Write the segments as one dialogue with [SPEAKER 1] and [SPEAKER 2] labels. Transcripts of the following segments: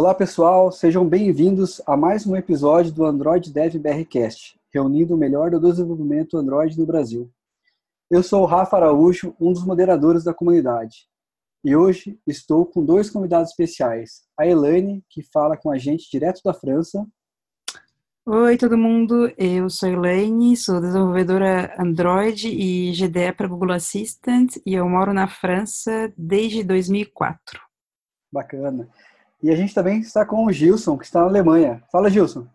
[SPEAKER 1] Olá pessoal, sejam bem-vindos a mais um episódio do Android Dev BRcast, reunindo o melhor do desenvolvimento Android no Brasil. Eu sou o Rafa Araújo, um dos moderadores da comunidade. E hoje estou com dois convidados especiais. A Elaine, que fala com a gente direto da França.
[SPEAKER 2] Oi, todo mundo. Eu sou a Elaine, sou desenvolvedora Android e GDE para Google Assistant e eu moro na França desde 2004.
[SPEAKER 1] Bacana. E a gente também está com o Gilson, que está na Alemanha. Fala, Gilson.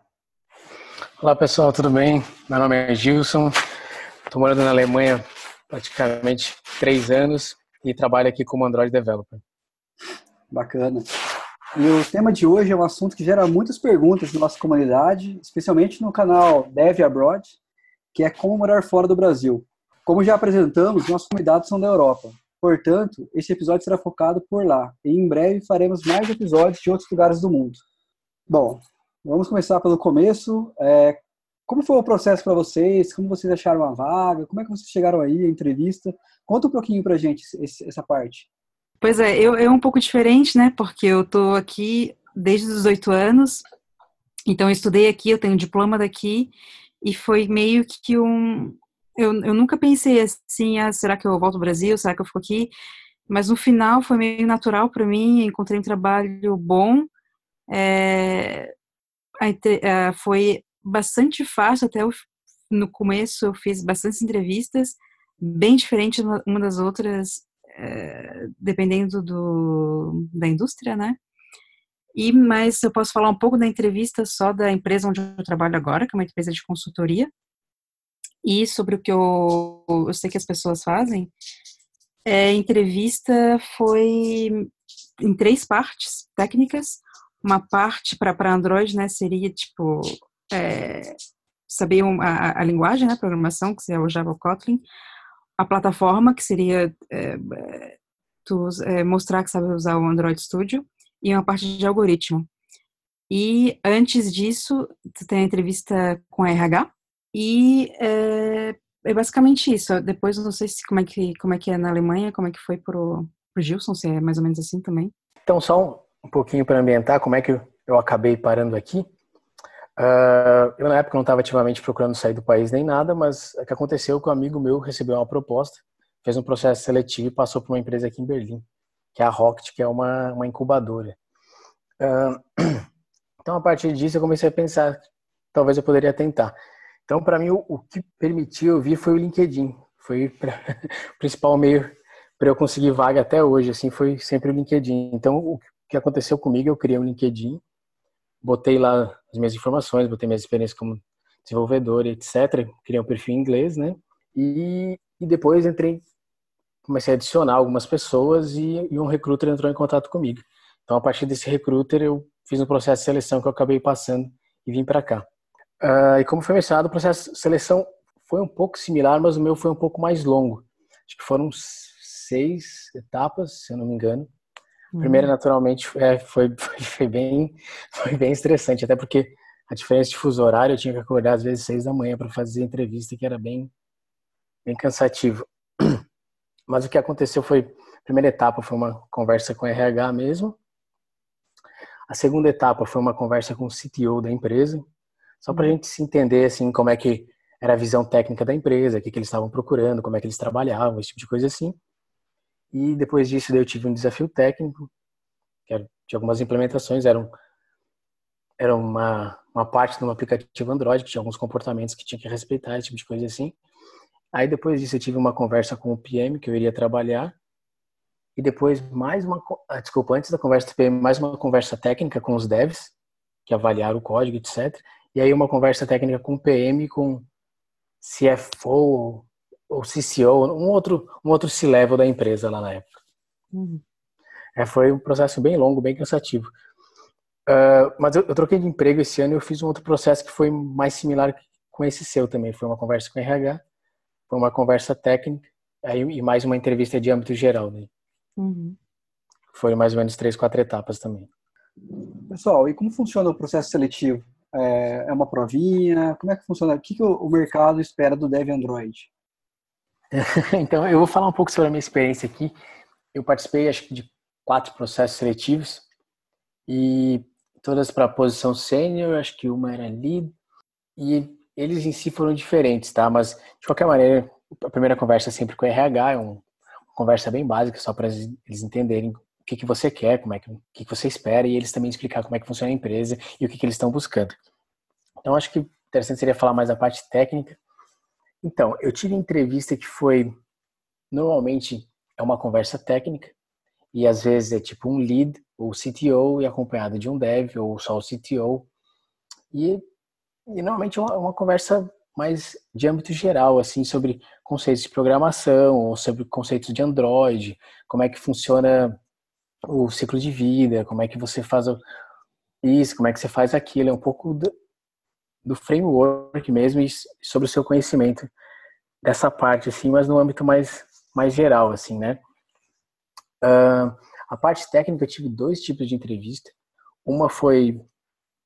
[SPEAKER 3] Olá, pessoal, tudo bem? Meu nome é Gilson. Estou morando na Alemanha praticamente três anos e trabalho aqui como Android Developer.
[SPEAKER 1] Bacana. E o tema de hoje é um assunto que gera muitas perguntas na nossa comunidade, especialmente no canal Dev Abroad, que é como morar fora do Brasil. Como já apresentamos, nossos convidados são da Europa. Portanto, esse episódio será focado por lá. E em breve faremos mais episódios de outros lugares do mundo. Bom, vamos começar pelo começo. É, como foi o processo para vocês? Como vocês acharam a vaga? Como é que vocês chegaram aí, a entrevista? Conta um pouquinho para gente esse, essa parte.
[SPEAKER 2] Pois é, eu, é um pouco diferente, né? Porque eu tô aqui desde os oito anos. Então, eu estudei aqui, eu tenho um diploma daqui. E foi meio que um, eu, eu nunca pensei assim, ah, será que eu volto ao Brasil? Será que eu fico aqui? Mas no final foi meio natural para mim, encontrei um trabalho bom. É, foi bastante fácil, até no começo eu fiz bastantes entrevistas, bem diferentes uma das outras, é, dependendo do, da indústria, né? E, mas eu posso falar um pouco da entrevista só da empresa onde eu trabalho agora, que é uma empresa de consultoria e sobre o que eu, eu sei que as pessoas fazem, é, a entrevista foi em três partes técnicas. Uma parte para Android, né, seria tipo é, saber a, a, linguagem, né, programação, que seria o Java Kotlin. A plataforma, que seria é, tu, é, mostrar que sabe usar o Android Studio. E uma parte de algoritmo. E antes disso, tem a entrevista com a RH, e é, é, basicamente isso. Depois não sei se como é que como é que é na Alemanha, como é que foi pro, pro Gilson, se é mais ou menos assim também.
[SPEAKER 3] Então só um pouquinho para ambientar como é que eu acabei parando aqui. Uh, eu na época não estava ativamente procurando sair do país nem nada, mas o que aconteceu que um amigo meu recebeu uma proposta, fez um processo seletivo e passou para uma empresa aqui em Berlim, que é a Rocket, que é uma, uma incubadora. Uh, então a partir disso eu comecei a pensar, talvez eu poderia tentar. Então, para mim, o, o, que permitiu eu vir foi o LinkedIn. Foi pra, o principal meio para eu conseguir vaga até hoje, assim, foi sempre o LinkedIn. Então, o que aconteceu comigo, eu criei um LinkedIn, botei lá as minhas informações, botei minhas experiências como desenvolvedor, etc. Criei um perfil em inglês, né? E, e depois entrei, comecei a adicionar algumas pessoas e, e um recruiter entrou em contato comigo. Então, a partir desse recruiter, eu fiz um processo de seleção que eu acabei passando e vim para cá. Uh, e como foi mencionado, o processo de seleção foi um pouco similar, mas o meu foi um pouco mais longo. Acho que foram seis etapas, se eu não me engano. A primeira, uhum. naturalmente, é, foi, foi, foi, bem, foi bem estressante, até porque a diferença de fuso horário, eu tinha que acordar às vezes seis da manhã para fazer entrevista, que era bem, bem cansativo. Mas o que aconteceu foi, a primeira etapa foi uma conversa com o RH mesmo. A segunda etapa foi uma conversa com o CTO da empresa, só para a gente se entender assim como é que era a visão técnica da empresa, o que, que eles estavam procurando, como é que eles trabalhavam, esse tipo de coisa assim. E depois disso eu tive um desafio técnico, que era de algumas implementações, eram era uma, uma parte de um aplicativo Android que tinha alguns comportamentos que tinha que respeitar, esse tipo de coisa assim. Aí depois disso eu tive uma conversa com o PM que eu iria trabalhar. E depois mais uma, ah, desculpa, antes da conversa do PM, mais uma conversa técnica com os devs, que avaliaram o código, etc e aí uma conversa técnica com o PM, com CFO ou CCO, um outro, um outro C-level da empresa lá na época. Uhum. É, foi um processo bem longo, bem cansativo. Uh, mas eu, eu, troquei de emprego esse ano e eu fiz um outro processo que foi mais similar com esse seu também. Foi uma conversa com o RH, foi uma conversa técnica aí, e mais uma entrevista de âmbito geral. Né? Uhum. Foi mais ou menos três, quatro etapas também.
[SPEAKER 1] Pessoal, e como funciona o processo seletivo? É, é uma provinha? Como é que funciona? O que, que o mercado espera do Dev Android?
[SPEAKER 3] então, eu vou falar um pouco sobre a minha experiência aqui. Eu participei, acho que, de quatro processos seletivos e todas para a posição sênior, acho que uma era lead, e eles em si foram diferentes, tá? Mas, de qualquer maneira, a primeira conversa é sempre com o RH, é uma conversa bem básica, só para eles entenderem o que, que você quer, como é que, o que, que você espera, e eles também explicar como é que funciona a empresa e o que, que eles estão buscando. Então, acho que interessante seria falar mais da parte técnica. Então, eu tive entrevista que foi, normalmente, é uma conversa técnica, e às vezes é tipo um lead, ou CTO, e acompanhado de um dev, ou só o CTO. E, e normalmente é uma, uma conversa mais de âmbito geral, assim, sobre conceitos de programação, ou sobre conceitos de Android, como é que funciona o ciclo de vida, como é que você faz isso, como é que você faz aquilo, é um pouco do, do framework mesmo e sobre o seu conhecimento dessa parte, assim, mas no âmbito mais, mais geral, assim, né? Uh, a parte técnica, eu tive dois tipos de entrevista. Uma foi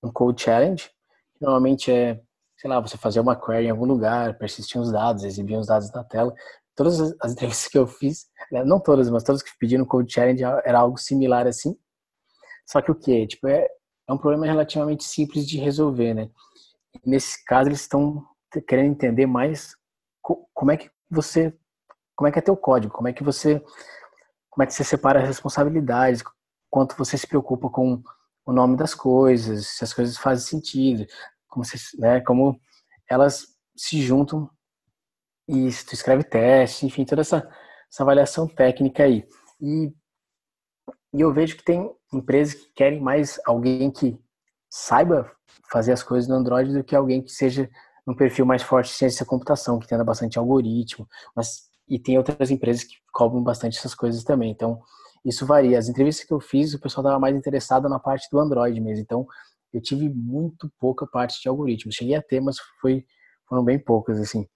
[SPEAKER 3] um code challenge, que normalmente é sei lá, você fazer uma query em algum lugar, persistir os dados, exibir os dados na tela. Todas as entrevistas que eu fiz, né, não todas, mas todas que pediram Code Challenge era algo similar assim. Só que o que? Tipo, é, é um problema relativamente simples de resolver, né? Nesse caso, eles estão querendo entender mais como é que você, como é que é teu código, como é que você, como é que você separa as responsabilidades, quanto você se preocupa com o nome das coisas, se as coisas fazem sentido, como, né, como elas se juntam e tu escreve teste, enfim, toda essa, essa avaliação técnica aí. E, e eu vejo que tem empresas que querem mais alguém que saiba fazer as coisas no Android do que alguém que seja um perfil mais forte de ciência da computação, que tenha bastante algoritmo, mas e tem outras empresas que cobram bastante essas coisas também. Então, isso varia. As entrevistas que eu fiz, o pessoal estava mais interessado na parte do Android mesmo. Então, eu tive muito pouca parte de algoritmos. Cheguei a ter, mas foi, foram bem poucas, assim.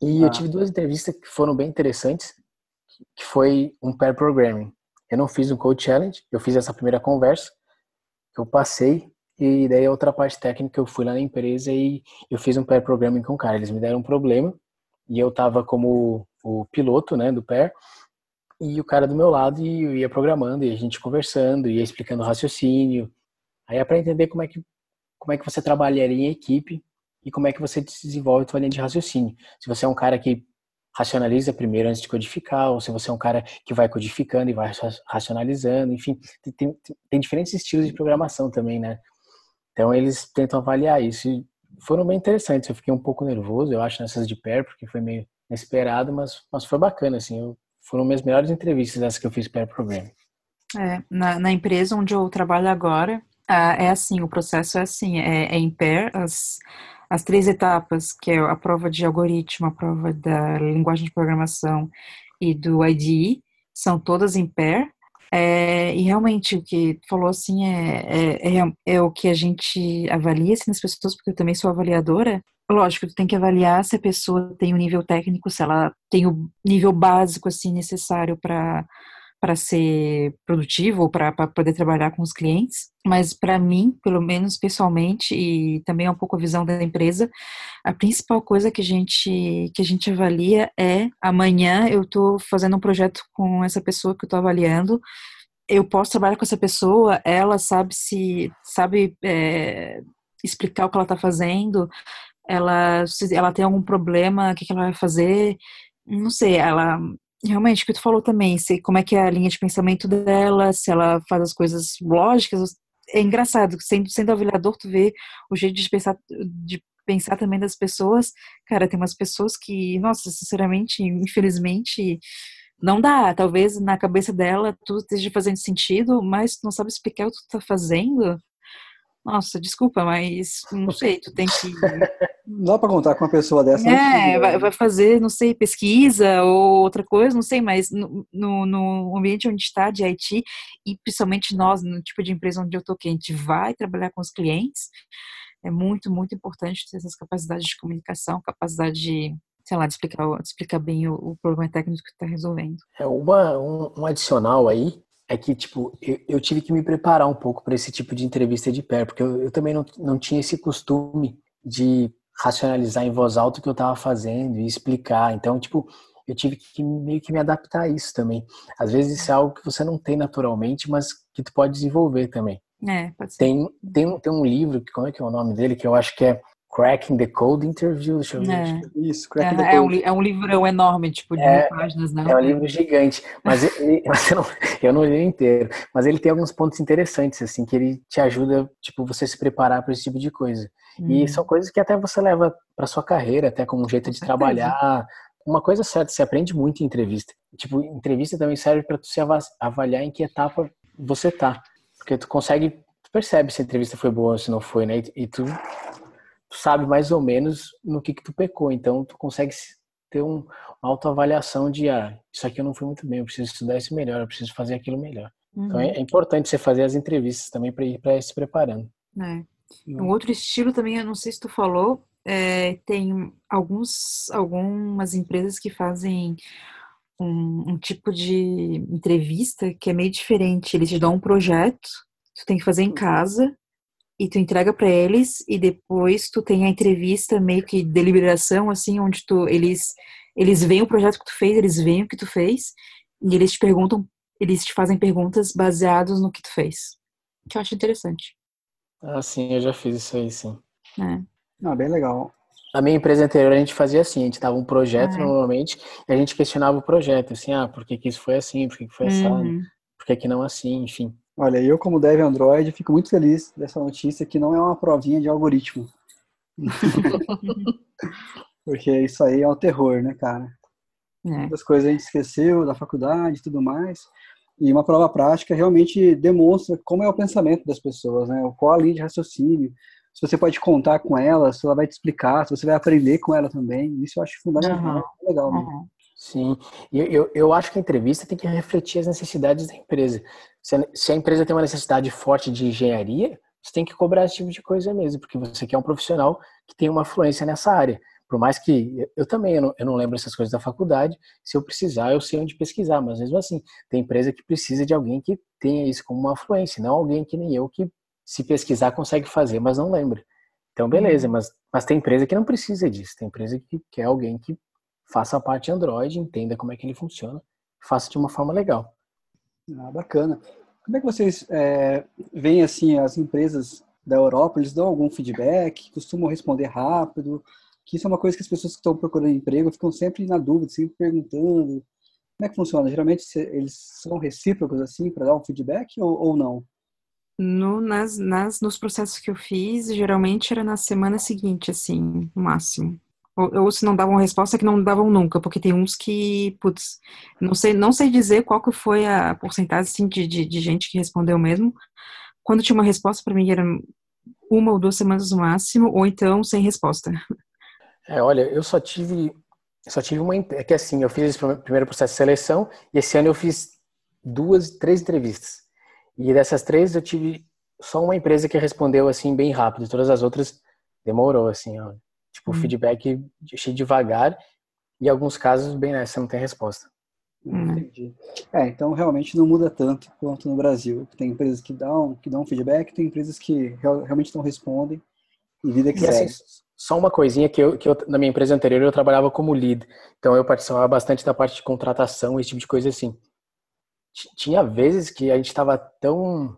[SPEAKER 3] E ah. eu tive duas entrevistas que foram bem interessantes, que foi um pair programming. Eu não fiz um code challenge, eu fiz essa primeira conversa, eu passei, e daí a outra parte técnica eu fui lá na empresa e eu fiz um pair programming com o cara. Eles me deram um problema, e eu tava como o piloto, né, do pair, e o cara do meu lado e eu ia programando, e a gente conversando, ia explicando o raciocínio, Aí é para entender como é que como é que você trabalharia em equipe e como é que você desenvolve a sua linha de raciocínio. Se você é um cara que racionaliza primeiro antes de codificar, ou se você é um cara que vai codificando e vai racionalizando, enfim, tem, tem, diferentes estilos de programação também, né? Então eles tentam avaliar isso e foram bem interessantes. Eu fiquei um pouco nervoso, eu acho, nessas de pair, porque foi meio inesperado, mas, mas foi bacana, assim. Eu, foram minhas melhores entrevistas essas que eu fiz pair program.
[SPEAKER 2] É, na, na empresa onde eu trabalho agora, ah, é assim, o processo é assim, é, é em pair, as, as três etapas, que é a prova de algoritmo, a prova da linguagem de programação e do IDE, são todas em pair, é, e realmente o que falou assim é, é, é, é, o que a gente avalia assim, nas pessoas, porque eu também sou avaliadora. Lógico, tu tem que avaliar se a pessoa tem o nível técnico, se ela tem o nível básico assim necessário para para ser produtivo ou para poder trabalhar com os clientes, mas para mim, pelo menos pessoalmente e também é um pouco a visão da empresa, a principal coisa que a gente que a gente avalia é amanhã eu estou fazendo um projeto com essa pessoa que eu estou avaliando, eu posso trabalhar com essa pessoa, ela sabe se sabe é, explicar o que ela está fazendo, ela se ela tem algum problema, o que, que ela vai fazer, não sei, ela realmente, o que tu falou também, se, como é que é a linha de pensamento dela, se ela faz as coisas lógicas, é engraçado, sendo, sendo avaliador, tu vê o jeito de pensar, de pensar também das pessoas, cara, tem umas pessoas que, nossa, sinceramente, infelizmente, não dá, talvez na cabeça dela tudo esteja fazendo sentido, mas tu não sabe explicar o que tu tá fazendo, nossa, desculpa, mas não sei, tu tem que.
[SPEAKER 1] Não dá para contar com uma pessoa dessa.
[SPEAKER 2] É, vai, vai, fazer, não sei, pesquisa ou outra coisa, não sei, mas no, no, no ambiente onde está de IT, e principalmente nós, no tipo de empresa onde eu tô, que a gente vai trabalhar com os clientes, é muito, muito importante ter essas capacidades de comunicação, capacidade de, sei lá, de explicar, de explicar bem o, o problema técnico que está resolvendo.
[SPEAKER 3] É uma, um, um adicional aí é que, tipo, eu, eu, tive que me preparar um pouco para esse tipo de entrevista de pé, porque eu, eu, também não, não tinha esse costume de racionalizar em voz alta o que eu estava fazendo e explicar. Então, tipo, eu tive que meio que me adaptar a isso também. Às vezes isso é algo que você não tem naturalmente, mas que tu pode desenvolver também.
[SPEAKER 2] É, pode ser.
[SPEAKER 3] Tem, tem, tem um livro, como é que é o nome dele, que eu acho que é Cracking the Code Interview, deixa eu ver.
[SPEAKER 2] É.
[SPEAKER 1] Isso,
[SPEAKER 2] É,
[SPEAKER 1] Cracking the
[SPEAKER 2] é, um,
[SPEAKER 1] Code.
[SPEAKER 2] li- é um livrão enorme, tipo, de
[SPEAKER 3] É,
[SPEAKER 2] mil páginas, não.
[SPEAKER 3] É um livro gigante, mas ele, mas eu, não, eu não li inteiro. Mas ele tem alguns pontos interessantes, assim, que ele te ajuda, tipo, você se preparar para esse tipo de coisa. E
[SPEAKER 2] Hum.
[SPEAKER 3] são coisas que até você leva para sua carreira, até como um jeito
[SPEAKER 2] Com
[SPEAKER 3] de
[SPEAKER 2] certeza.
[SPEAKER 3] trabalhar. Uma coisa certa, você aprende muito em entrevista. Tipo, entrevista também serve para ava- avaliar em que etapa você tá. Porque tu consegue, tu percebe se a entrevista foi boa ou se não foi, né? E, e tu, tu sabe mais ou menos no que que tu pecou. Então, tu consegue se- ter um, uma autoavaliação de, ah, isso aqui eu não fui muito bem, eu preciso estudar isso melhor, eu preciso fazer aquilo melhor. Então,
[SPEAKER 2] Uhum.
[SPEAKER 3] é, é importante você fazer as entrevistas também para ir, pra ir se preparando.
[SPEAKER 2] É. Um outro estilo também, eu não sei se tu falou, é, tem alguns, algumas empresas que fazem um, um tipo de entrevista que é meio diferente. Eles te dão um projeto, tu tem que fazer em casa e tu entrega para eles e depois tu tem a entrevista meio que deliberação assim, onde tu eles eles veem o projeto que tu fez, eles veem o que tu fez e eles te perguntam, eles te fazem perguntas baseadas no que tu fez. Que eu acho interessante.
[SPEAKER 3] Ah, sim, eu já fiz isso aí, sim.
[SPEAKER 2] né?
[SPEAKER 1] Ah, bem legal.
[SPEAKER 3] Na minha empresa anterior a gente fazia assim, a gente dava um projeto
[SPEAKER 2] Ah.
[SPEAKER 3] normalmente e a gente questionava o projeto, assim, ah, por que, que isso foi assim, por que, que foi
[SPEAKER 2] Uhum.
[SPEAKER 3] por que, que não assim, enfim.
[SPEAKER 1] Olha, eu como dev Android fico muito feliz dessa notícia que não é uma provinha de algoritmo. Porque isso aí é um terror, né, cara?
[SPEAKER 2] É.
[SPEAKER 1] Muitas coisas a gente esqueceu da faculdade e tudo mais. E uma prova prática realmente demonstra como é o pensamento das pessoas, né? Qual a linha de raciocínio. Se você pode contar com ela, se ela vai te explicar, se você vai aprender com ela também. Isso eu acho fundamental. É legal. Né?
[SPEAKER 2] Uhum.
[SPEAKER 3] Sim, e eu, eu, eu acho que a entrevista tem que refletir as necessidades da empresa. Se a, se a empresa tem uma necessidade forte de engenharia, você tem que cobrar esse tipo de coisa mesmo, porque você quer um profissional que tem uma fluência nessa área. Por mais que eu, eu também eu não, eu não lembro essas coisas da faculdade, se eu precisar, eu sei onde pesquisar, mas mesmo assim, tem empresa que precisa de alguém que tenha isso como uma fluência, não alguém que nem eu que se pesquisar consegue fazer, mas não lembra. Então, beleza, mas, mas tem empresa que não precisa disso, tem empresa que quer alguém que faça a parte Android, entenda como é que ele funciona, faça de uma forma legal.
[SPEAKER 1] Ah, bacana. Como é que vocês é, veem assim as empresas da Europa? Eles dão algum feedback? Costumam responder rápido? Que isso é uma coisa que as pessoas que estão procurando emprego ficam sempre na dúvida, sempre perguntando. Como é que funciona? Geralmente eles são recíprocos assim para dar um feedback ou, ou não?
[SPEAKER 2] No, nas, nas, nos processos que eu fiz, geralmente era na semana seguinte, assim, no máximo. Ou, ou se não davam resposta, que não davam nunca, porque tem uns que, putz, não sei, não sei dizer qual que foi a porcentagem, assim, de, de, de gente que respondeu mesmo. Quando tinha uma resposta, para mim era uma ou duas semanas no máximo, ou então sem resposta.
[SPEAKER 3] É, olha, eu só tive, só tive uma, é que assim, eu fiz esse prime- primeiro processo de seleção e esse ano eu fiz duas, três entrevistas. E dessas três eu tive só uma empresa que respondeu assim bem rápido, todas as outras demorou assim, ó. Tipo,
[SPEAKER 2] Hum.
[SPEAKER 3] feedback achei devagar e em alguns casos bem nessa não tem resposta.
[SPEAKER 2] Hum.
[SPEAKER 1] Entendi. É, então realmente não muda tanto quanto no Brasil. Tem empresas que dão, que dão feedback, tem empresas que real- realmente não respondem e vida que
[SPEAKER 3] E assim,
[SPEAKER 1] segue.
[SPEAKER 3] só uma coisinha que eu, que eu na minha empresa anterior eu trabalhava como lead, então eu participava bastante da parte de contratação, esse tipo de coisa assim. T- Tinha vezes que a gente estava tão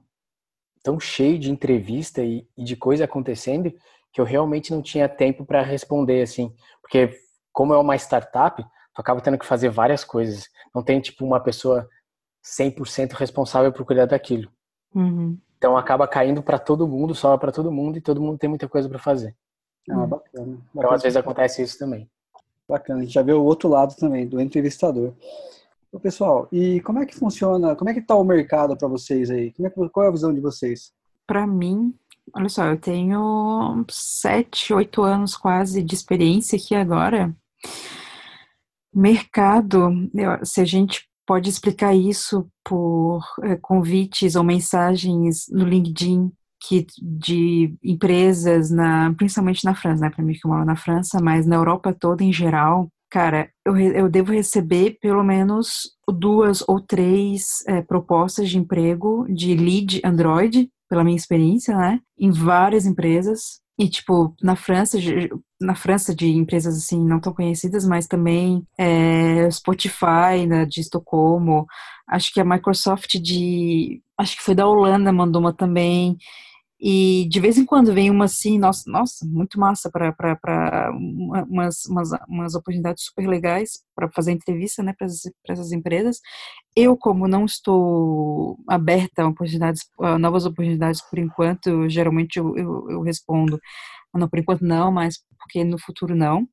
[SPEAKER 3] tão cheio de entrevista e, e de coisa acontecendo que eu realmente não tinha tempo para responder assim, porque como é uma startup, tu acaba tendo que fazer várias coisas. Não tem tipo uma pessoa 100% responsável por cuidar daquilo.
[SPEAKER 2] Uhum.
[SPEAKER 3] Então acaba caindo para todo mundo, sobra para todo mundo e todo mundo tem muita coisa para fazer.
[SPEAKER 1] Ah,
[SPEAKER 2] Hum.
[SPEAKER 1] bacana.
[SPEAKER 3] Então às vezes acontece isso também.
[SPEAKER 1] Bacana, a gente já vê o outro lado também, do entrevistador. Ô, pessoal, e como é que funciona, como é que tá o mercado para vocês aí? Como é que- qual é a visão de vocês?
[SPEAKER 2] Para mim, olha só, eu tenho sete, oito anos quase de experiência aqui agora. Mercado, se a gente pode explicar isso por eh, convites ou mensagens no LinkedIn que de empresas na, principalmente na França, né? Para mim que eu moro na França, mas na Europa toda em geral, cara, eu, eu devo receber pelo menos duas ou três eh, propostas de emprego de lead Android, pela minha experiência, né? Em várias empresas. E, tipo, na França, na França de empresas, assim, não tão conhecidas, mas também eh, Spotify, né, de Estocolmo. Acho que a Microsoft de acho que foi da Holanda, mandou uma também. E de vez em quando vem uma assim, nossa, nossa muito massa para umas, umas, umas oportunidades super legais para fazer entrevista né, para essas empresas. Eu, como não estou aberta a, oportunidades, a novas oportunidades por enquanto, geralmente eu, eu, eu respondo, ah, não, por enquanto não, mas porque no futuro não.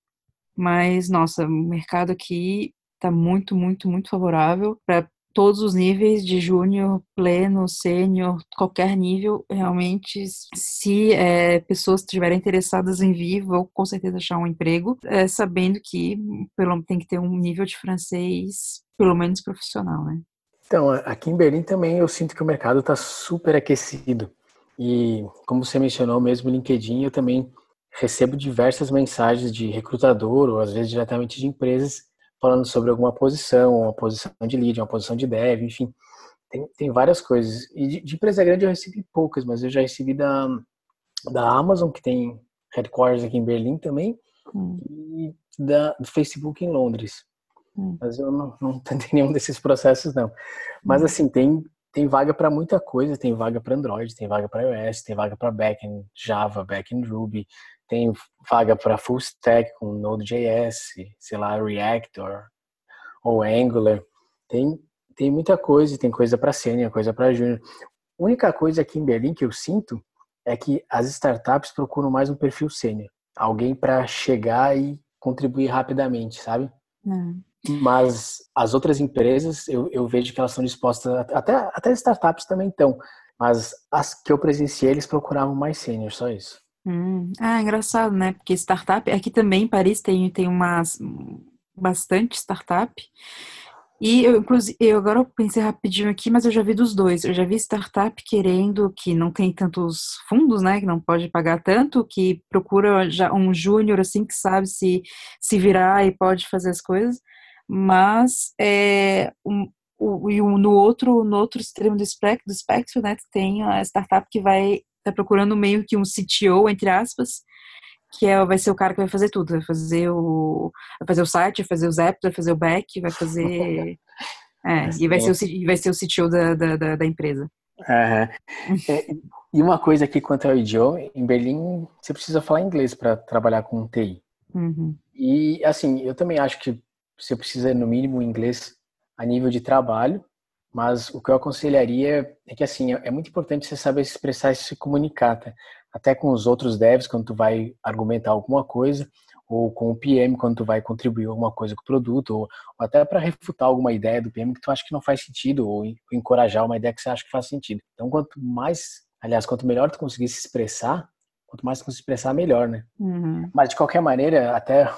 [SPEAKER 2] Mas, nossa, o mercado aqui está muito, muito, muito favorável para todos os níveis de júnior, pleno, sênior, qualquer nível, realmente, se é, pessoas estiverem interessadas em vir, vão com certeza achar um emprego, é, sabendo que pelo, tem que ter um nível de francês, pelo menos profissional, né?
[SPEAKER 3] Então, aqui em Berlim também eu sinto que o mercado está super aquecido. E, como você mencionou mesmo, no LinkedIn, eu também recebo diversas mensagens de recrutador ou às vezes diretamente de empresas falando sobre alguma posição, uma posição de lead, uma posição de dev, enfim, tem, tem várias coisas. E de, de, empresa grande eu recebi poucas, mas eu já recebi da, da Amazon, que tem headquarters aqui em Berlim também, hum. e da, do Facebook em Londres. Hum. Mas eu não, não tentei nenhum desses processos, não. Mas hum. assim, tem, tem vaga para muita coisa, tem vaga para Android, tem vaga para iOS, tem vaga para backend Java, backend Ruby, tem vaga para full stack com Node.js, sei lá, React or, ou Angular. Tem, tem muita coisa, tem coisa para sênior, coisa para júnior. Única coisa aqui em Berlim que eu sinto é que as startups procuram mais um perfil sênior. Alguém para chegar e contribuir rapidamente, sabe? Hum. Mas as outras empresas, eu, eu vejo que elas estão dispostas, até, até startups também estão, mas as que eu presenciei, eles procuravam mais sênior, só isso.
[SPEAKER 2] Hum. Ah, engraçado, né? Porque startup, aqui também em Paris tem, tem umas bastante startup. E eu, inclusive, eu agora eu pensei rapidinho aqui, mas eu já vi dos dois. Eu já vi startup querendo que não tem tantos fundos, né? Que não pode pagar tanto, que procura já um júnior assim que sabe se se virar e pode fazer as coisas. Mas é, um, o, e no outro no outro extremo do espectro, do espectro, né? Tem a startup que vai tá procurando meio que um CTO, entre aspas, que é, vai ser o cara que vai fazer tudo, vai fazer o, vai fazer o site, vai fazer os apps, vai fazer o back, vai fazer... É, e vai ser, o, vai ser o CTO da, da, da empresa.
[SPEAKER 3] Uhum. e uma coisa aqui quanto ao idioma, em Berlim você precisa falar inglês para trabalhar com TI. Uhum. E assim, eu também acho que você precisa no mínimo inglês a nível de trabalho, mas o que eu aconselharia é que assim é muito importante você saber se expressar e se comunicar, tá? até com os outros devs quando tu vai argumentar alguma coisa, ou com o PM quando tu vai contribuir alguma coisa com o produto, ou, ou até para refutar alguma ideia do PM que tu acha que não faz sentido, ou encorajar uma ideia que você acha que faz sentido. Então, quanto mais, aliás, quanto melhor tu conseguir se expressar, quanto mais tu conseguir se expressar, melhor, né? Uhum. Mas de qualquer maneira, até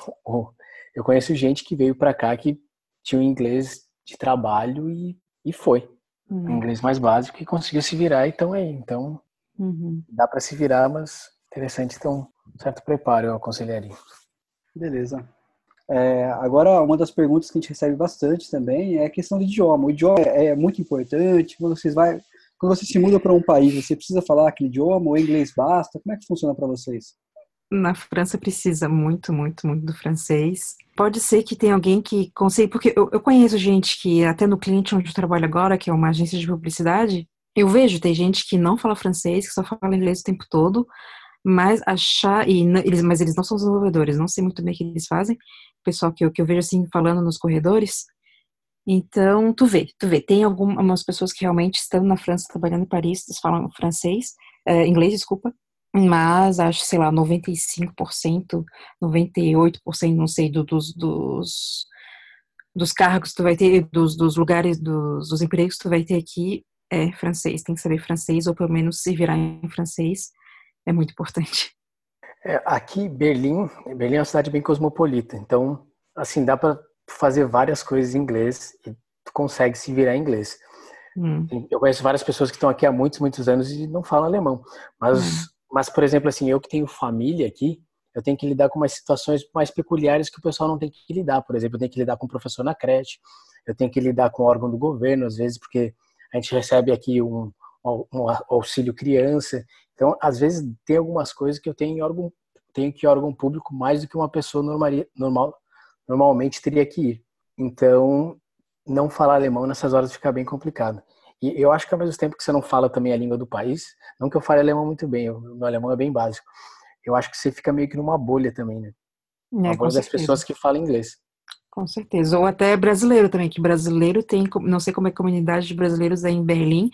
[SPEAKER 3] eu conheço gente que veio para cá que tinha um inglês de trabalho e e foi. Uhum. Inglês mais básico e conseguiu se virar e estão aí. Então, uhum. dá para se virar, mas interessante ter um certo preparo, eu aconselharia.
[SPEAKER 1] Beleza. É, agora, uma das perguntas que a gente recebe bastante também é a questão do idioma. O idioma é, é muito importante. Quando vocês vai, quando você se muda para um país, você precisa falar aquele idioma ou inglês basta? Como é que funciona para vocês?
[SPEAKER 2] Na França precisa muito, muito, muito do francês. Pode ser que tenha alguém que consiga, porque eu, eu, conheço gente que, até no cliente onde eu trabalho agora, que é uma agência de publicidade, eu vejo, tem gente que não fala francês, que só fala inglês o tempo todo, mas achar, e eles, mas eles não são desenvolvedores, não sei muito bem o que eles fazem, o pessoal que eu, que eu vejo assim falando nos corredores, então, tu vê, tu vê, tem algumas pessoas que realmente estão na França, trabalhando em Paris, eles falam francês, é, inglês, desculpa, mas acho, sei lá, 95%, 98%, não sei, do, dos, dos, dos cargos que tu vai ter, dos, dos lugares, dos, dos empregos que tu vai ter aqui é francês. Tem que saber francês, ou pelo menos se virar em francês, é muito importante.
[SPEAKER 3] É, aqui, Berlim, Berlim é uma cidade bem cosmopolita, então, assim, dá para fazer várias coisas em inglês e tu consegue se virar em inglês. Hum. Eu conheço várias pessoas que estão aqui há muitos, muitos anos e não falam alemão, mas hum mas, por exemplo, assim, eu que tenho família aqui, eu tenho que lidar com umas situações mais peculiares que o pessoal não tem que lidar. Por exemplo, eu tenho que lidar com o professor na creche, eu tenho que lidar com o órgão do governo, às vezes, porque a gente recebe aqui um, um auxílio criança. Então, às vezes, tem algumas coisas que eu tenho órgão, tenho que ir órgão público mais do que uma pessoa normal, normalmente teria que ir. Então, não falar alemão nessas horas fica bem complicado. E eu acho que ao mesmo tempo que você não fala também a língua do país, não que eu fale alemão muito bem, o meu alemão é bem básico. Eu acho que você fica meio que numa bolha também, né? Uma é, bolha das pessoas que falam inglês.
[SPEAKER 2] Com certeza. Ou até brasileiro também, que brasileiro tem, não sei como é a comunidade de brasileiros aí em Berlim,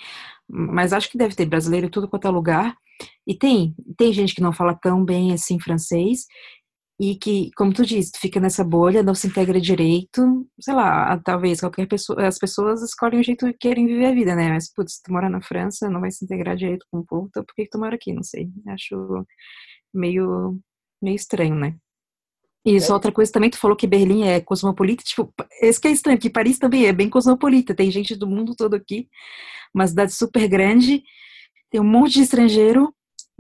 [SPEAKER 2] mas acho que deve ter brasileiro em tudo quanto é lugar. E tem, tem gente que não fala tão bem assim francês, e que, como tu disse, fica nessa bolha, não se integra direito, sei lá, talvez qualquer pessoa, as pessoas escolhem o jeito que querem viver a vida, né? Mas, putz, tu mora na França, não vai se integrar direito com o povo, então por que, que tu mora aqui? Não sei. Acho meio, meio estranho, né? E isso, é. outra coisa também, tu falou que Berlim é cosmopolita, tipo, esse que é estranho, porque Paris também é bem cosmopolita, tem gente do mundo todo aqui, uma cidade super grande, tem um monte de estrangeiro,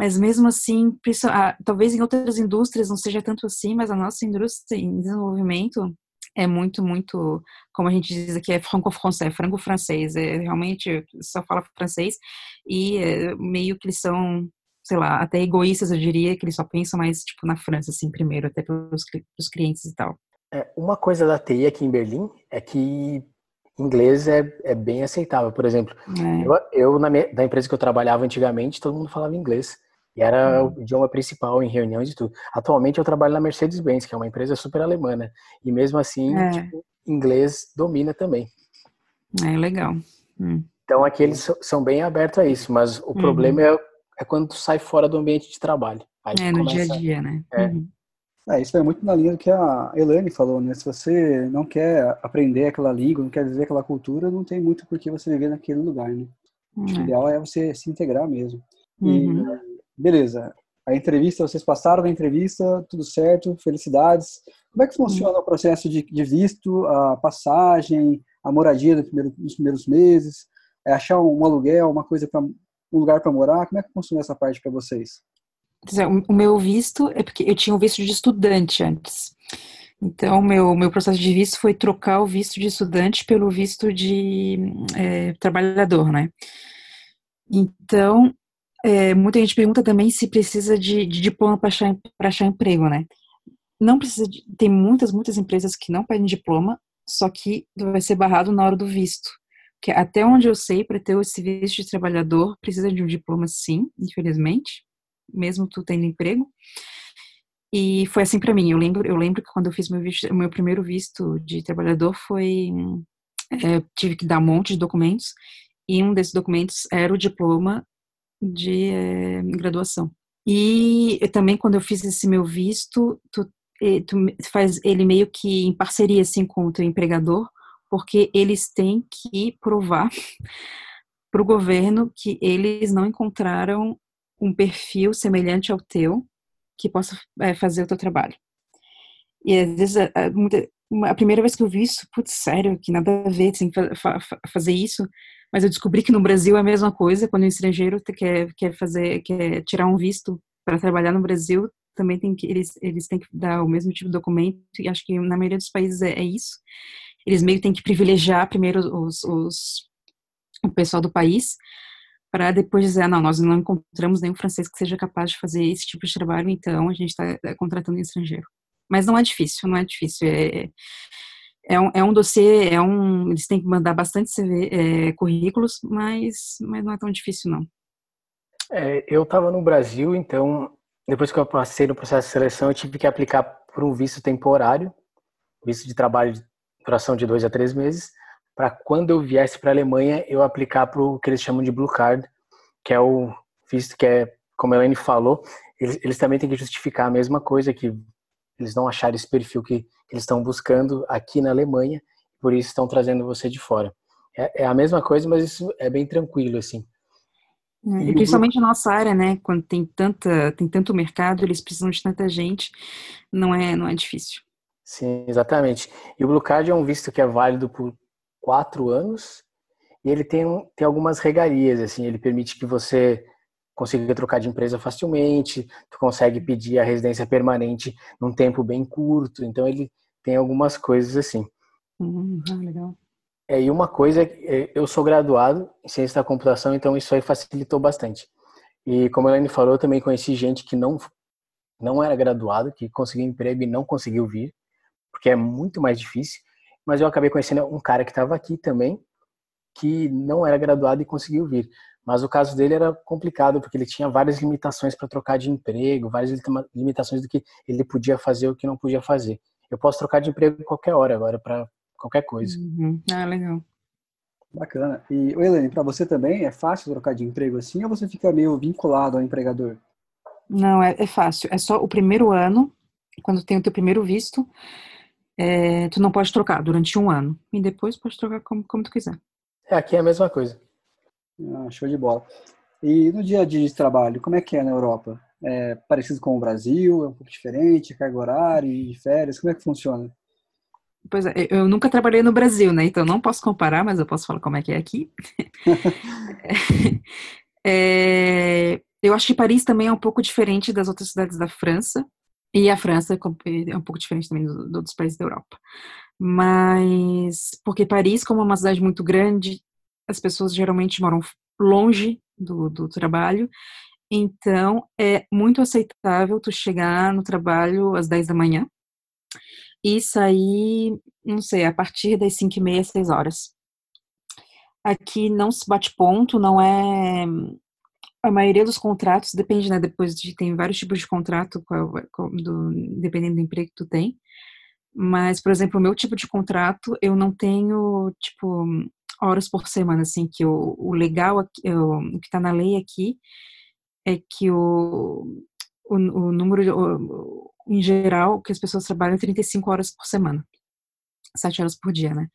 [SPEAKER 2] mas mesmo assim, ah, talvez em outras indústrias não seja tanto assim, mas a nossa indústria em desenvolvimento é muito, muito, como a gente diz aqui, é franco-francês, é franco-francês, é realmente só fala francês e é, meio que eles são, sei lá, até egoístas, eu diria, que eles só pensam mais, tipo, na França, assim, primeiro, até pelos, pelos clientes e tal.
[SPEAKER 3] É, uma coisa da TI aqui em Berlim é que inglês é, é bem aceitável. Por exemplo, é. eu, eu, na, minha, na empresa que eu trabalhava antigamente, todo mundo falava inglês. E era uhum. o idioma principal em reuniões e tudo. Atualmente eu trabalho na Mercedes-Benz, que é uma empresa super alemã, né? E mesmo assim, é. tipo, inglês domina também.
[SPEAKER 2] É legal. Hum.
[SPEAKER 3] Então aqui eles são bem abertos a isso, mas o uhum. problema é, é quando tu sai fora do ambiente de trabalho.
[SPEAKER 2] Aí é, no começa... dia a dia, né?
[SPEAKER 1] É. Uhum. É, isso é muito na linha do que a Elaine falou, né? Se você não quer aprender aquela língua, não quer viver aquela cultura, não tem muito por que você viver naquele lugar, né? O é. ideal é você se integrar mesmo. Uhum. E beleza, a entrevista, vocês passaram a entrevista, tudo certo, felicidades. Como é que funciona o processo de, de visto, a passagem, a moradia no primeiro, nos primeiros meses? É achar um aluguel, uma coisa para um lugar para morar? Como é que funciona essa parte para vocês?
[SPEAKER 2] O meu visto é porque eu tinha um visto de estudante antes. Então, meu, meu processo de visto foi trocar o visto de estudante pelo visto de é, trabalhador, né? Então, é, muita gente pergunta também se precisa de, de diploma para achar, achar emprego, né? Não precisa de, tem muitas, muitas empresas que não pedem diploma, só que vai ser barrado na hora do visto. Que até onde eu sei, para ter esse visto de trabalhador, precisa de um diploma sim, infelizmente, mesmo tu tendo emprego. E foi assim para mim. Eu lembro, eu lembro que quando eu fiz meu, visto, meu primeiro visto de trabalhador foi é, tive que dar um monte de documentos e um desses documentos era o diploma de é, graduação. E também quando eu fiz esse meu visto, tu, tu faz ele meio que em parceria assim com o teu empregador, porque eles têm que provar para o governo que eles não encontraram um perfil semelhante ao teu que possa é, fazer o teu trabalho. E às vezes a, a, a, primeira vez que eu vi isso, putz, sério, que nada a ver, assim, fa, fa, fazer isso, mas eu descobri que no Brasil é a mesma coisa, quando o estrangeiro quer, quer fazer, quer tirar um visto para trabalhar no Brasil, também tem que, eles, eles têm que dar o mesmo tipo de documento, e acho que na maioria dos países é, é isso. Eles meio que têm que privilegiar primeiro os, os o pessoal do país, para depois dizer, ah, não, nós não encontramos nenhum francês que seja capaz de fazer esse tipo de trabalho, então a gente está é, contratando um estrangeiro. Mas não é difícil, não é difícil. É, é um, é um dossiê, é um, eles têm que mandar bastante CV, é, currículos, mas, mas não é tão difícil, não.
[SPEAKER 3] É, eu estava no Brasil, então, depois que eu passei no processo de seleção, eu tive que aplicar por um visto temporário, visto de trabalho de duração de dois a três meses, para quando eu viesse para a Alemanha, eu aplicar para o que eles chamam de Blue Card, que é o visto que é, como a Elaine falou, eles, eles também têm que justificar a mesma coisa, que eles não acharam esse perfil que, eles estão buscando aqui na Alemanha, por isso estão trazendo você de fora. É, é a mesma coisa, mas isso é bem tranquilo, assim.
[SPEAKER 2] É, e principalmente na nossa área, né? Quando tem tanta, tem tanto mercado, eles precisam de tanta gente, não é, não é difícil.
[SPEAKER 3] Sim, exatamente. E o Blue Card é um visto que é válido por quatro anos e ele tem, tem algumas regalias, assim, ele permite que você consiga trocar de empresa facilmente, tu consegue pedir a residência permanente num tempo bem curto, então ele tem algumas coisas assim.
[SPEAKER 2] Uhum, legal.
[SPEAKER 3] É, e uma coisa, é, eu sou graduado em ciência da computação, então isso aí facilitou bastante. E como a Elaine falou, eu também conheci gente que não, não era graduado, que conseguiu emprego e não conseguiu vir, porque é muito mais difícil. Mas eu acabei conhecendo um cara que estava aqui também, que não era graduado e conseguiu vir. Mas o caso dele era complicado, porque ele tinha várias limitações para trocar de emprego, várias limitações do que ele podia fazer ou que não podia fazer. Eu posso trocar de emprego qualquer hora agora, para qualquer coisa.
[SPEAKER 2] Uhum. Ah, legal.
[SPEAKER 1] Bacana. E, Helene, para você também é fácil trocar de emprego assim ou você fica meio vinculado ao empregador?
[SPEAKER 2] Não, é, é fácil. É só o primeiro ano, quando tem o teu primeiro visto, é, tu não pode trocar durante um ano. E depois pode trocar como, como tu quiser.
[SPEAKER 3] É, aqui é a mesma coisa.
[SPEAKER 1] Ah, show de bola. E no dia a dia de trabalho, como é que é na Europa? É parecido com o Brasil? É um pouco diferente? Carga horária de férias? Como é que funciona?
[SPEAKER 2] Pois é, eu nunca trabalhei no Brasil, né? Então não posso comparar, mas eu posso falar como é que é aqui. é, eu acho que Paris também é um pouco diferente das outras cidades da França. E a França é um pouco diferente também dos outros países da Europa. Mas, porque Paris, como é uma cidade muito grande, as pessoas geralmente moram longe do, do trabalho, então é muito aceitável tu chegar no trabalho às 10 da manhã e sair, não sei, a partir das 5 e meia, 6 horas. Aqui não se bate ponto, não é. A maioria dos contratos, depende, né? Depois de tem vários tipos de contrato, do, dependendo do emprego que tu tem. Mas, por exemplo, o meu tipo de contrato, eu não tenho, tipo, horas por semana, assim, que o, o legal, aqui, o, que está na lei aqui é que o, o, o número, de, o, em geral, que as pessoas trabalham 35 horas por semana, 7 horas por dia, né?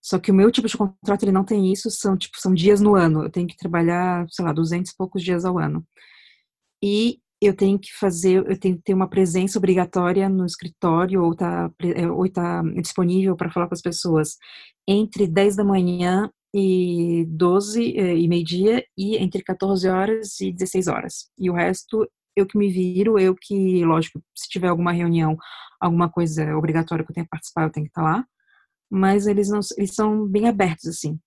[SPEAKER 2] Só que o meu tipo de contrato, ele não tem isso, são, tipo, são dias no ano, eu tenho que trabalhar, sei lá, 200 e poucos dias ao ano. E eu tenho que fazer, eu tenho que ter uma presença obrigatória no escritório ou tá, é, ou tá disponível para falar com as pessoas entre 10 da manhã e 12 é, e meio-dia e entre 14 horas e 16 horas. E o resto eu que me viro, eu que, lógico, se tiver alguma reunião, alguma coisa obrigatória que eu tenha que participar, eu tenho que estar lá. Mas eles não, eles são bem abertos assim.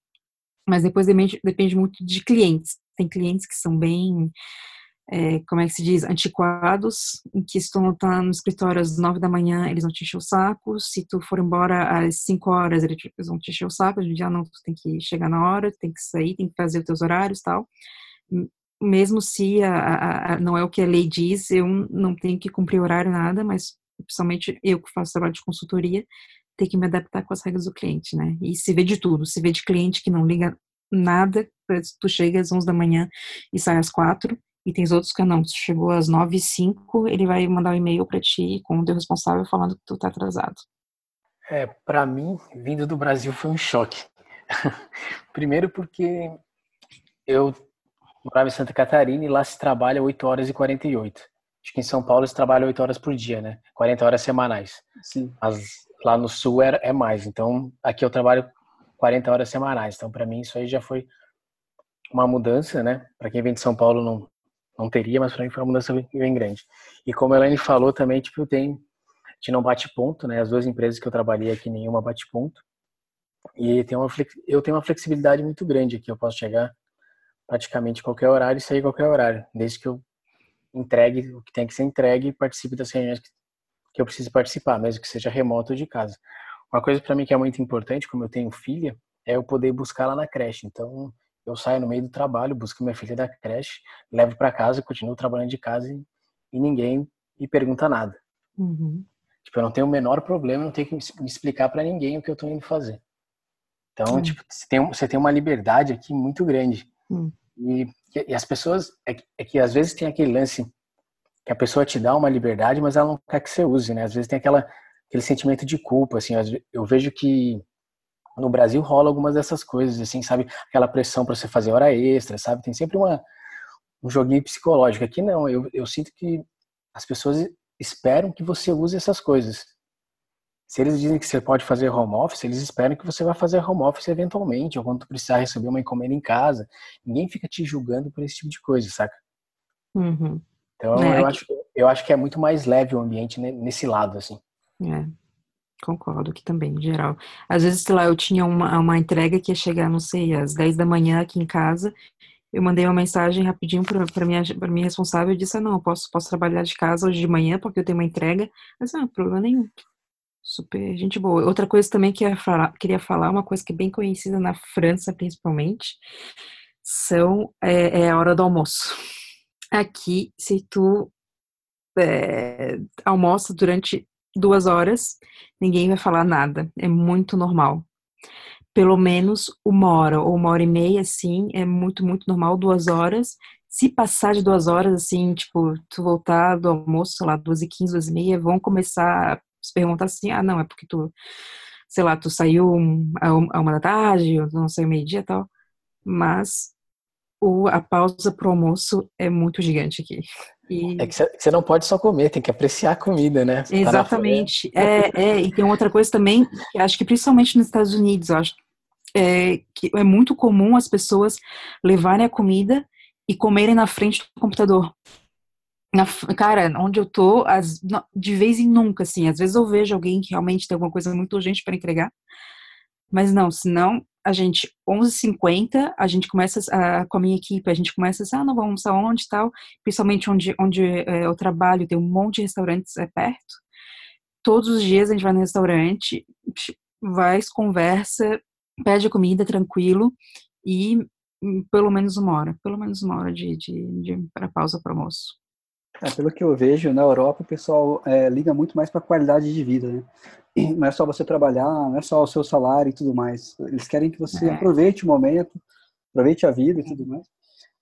[SPEAKER 2] Mas depois depende, depende muito de clientes. Tem clientes que são bem é, como é que se diz, antiquados, em que se tu não tá no escritório às nove da manhã, eles vão te encher o saco, se tu for embora às cinco horas, eles vão te encher o saco, já não, tu tem que chegar na hora, tem que sair, tem que fazer os teus horários tal. Mesmo se a, a, a, não é o que a lei diz, eu não tenho que cumprir horário nada, mas principalmente eu que faço trabalho de consultoria, tem que me adaptar com as regras do cliente, né? E se vê de tudo, se vê de cliente que não liga nada, tu chega às onze da manhã e sai às quatro, e tem outros que não, chegou às 9 e 05 ele vai mandar um e-mail para ti com o teu responsável falando que tu tá atrasado.
[SPEAKER 3] É, para mim, vindo do Brasil foi um choque. Primeiro porque eu morava em Santa Catarina e lá se trabalha 8 horas e 48. Acho que em São Paulo se trabalha 8 horas por dia, né? 40 horas semanais.
[SPEAKER 1] Sim.
[SPEAKER 3] Mas lá no sul é, é mais. Então, aqui eu trabalho 40 horas semanais. Então, para mim, isso aí já foi uma mudança, né? Para quem vem de São Paulo não, não teria, mas para mim foi uma mudança bem grande. E como a Elaine falou também, tipo, tem, a gente não bate ponto, né? As duas empresas que eu trabalhei aqui, nenhuma bate ponto. E tem uma, eu tenho uma flexibilidade muito grande aqui, eu posso chegar praticamente qualquer horário e sair qualquer horário, desde que eu entregue o que tem que ser entregue e participe das reuniões que, que eu preciso participar, mesmo que seja remoto ou de casa. Uma coisa para mim que é muito importante, como eu tenho filha, é eu poder buscar lá na creche. Então, eu saio no meio do trabalho, busco minha filha da creche, levo para casa, continuo trabalhando de casa e, e ninguém me pergunta nada.
[SPEAKER 2] Uhum.
[SPEAKER 3] Tipo, eu não tenho o menor problema, não tenho que me explicar para ninguém o que eu tô indo fazer. Então, uhum. tipo, você tem, você tem uma liberdade aqui muito grande.
[SPEAKER 2] Uhum.
[SPEAKER 3] E, e, as pessoas, é que, é que às vezes tem aquele lance que a pessoa te dá uma liberdade, mas ela não quer que você use, né? Às vezes tem aquela, aquele sentimento de culpa, assim, eu vejo que no Brasil rola algumas dessas coisas, assim, sabe? Aquela pressão para você fazer hora extra, sabe? Tem sempre uma, um joguinho psicológico. Aqui não, eu, eu sinto que as pessoas esperam que você use essas coisas. Se eles dizem que você pode fazer home office, eles esperam que você vai fazer home office eventualmente, ou quando tu precisar receber uma encomenda em casa. Ninguém fica te julgando por esse tipo de coisa, saca?
[SPEAKER 2] Uhum.
[SPEAKER 3] Então, é, eu, acho, eu acho que é muito mais leve o ambiente nesse lado, assim.
[SPEAKER 2] É. Concordo aqui também, em geral. Às vezes, sei lá, eu tinha uma, uma entrega que ia chegar, não sei, às 10 da manhã aqui em casa. Eu mandei uma mensagem rapidinho para minha, minha responsável e disse: ah, não, posso, posso trabalhar de casa hoje de manhã porque eu tenho uma entrega. Mas não, problema nenhum. Super gente boa. Outra coisa também que eu falar, queria falar, uma coisa que é bem conhecida na França, principalmente, são é, é a hora do almoço. Aqui, se tu é, almoça durante duas horas, ninguém vai falar nada. É muito normal. Pelo menos uma hora ou uma hora e meia, assim, é muito, muito normal. Duas horas. Se passar de duas horas, assim, tipo, tu voltar do almoço, sei lá, duas e quinze, duas e meia, vão começar a se perguntar assim, ah, não, é porque tu, sei lá, tu saiu a uma da tarde, ou não sei, meio-dia e tal. Mas o, a pausa pro almoço é muito gigante aqui.
[SPEAKER 3] E... É que você não pode só comer, tem que apreciar a comida, né?
[SPEAKER 2] Tá Exatamente. é, é, e tem outra coisa também, que acho que principalmente nos Estados Unidos, eu acho é, que é muito comum as pessoas levarem a comida e comerem na frente do computador. Na, cara, onde eu tô, as, de vez em nunca, assim, às vezes eu vejo alguém que realmente tem alguma coisa muito urgente para entregar, mas não, senão a gente, 11h50, a gente começa a, com a minha equipe, a gente começa a ah, não, vamos almoçar onde tal, principalmente onde, onde é, eu trabalho, tem um monte de restaurantes é, perto. Todos os dias a gente vai no restaurante, vai, conversa, pede comida tranquilo e hum, pelo menos uma hora, pelo menos uma hora de, de, de para pausa para almoço.
[SPEAKER 1] É, pelo que eu vejo, na Europa o pessoal é, liga muito mais para a qualidade de vida, né? Não é só você trabalhar, não é só o seu salário e tudo mais. Eles querem que você é. aproveite o momento, aproveite a vida e tudo mais.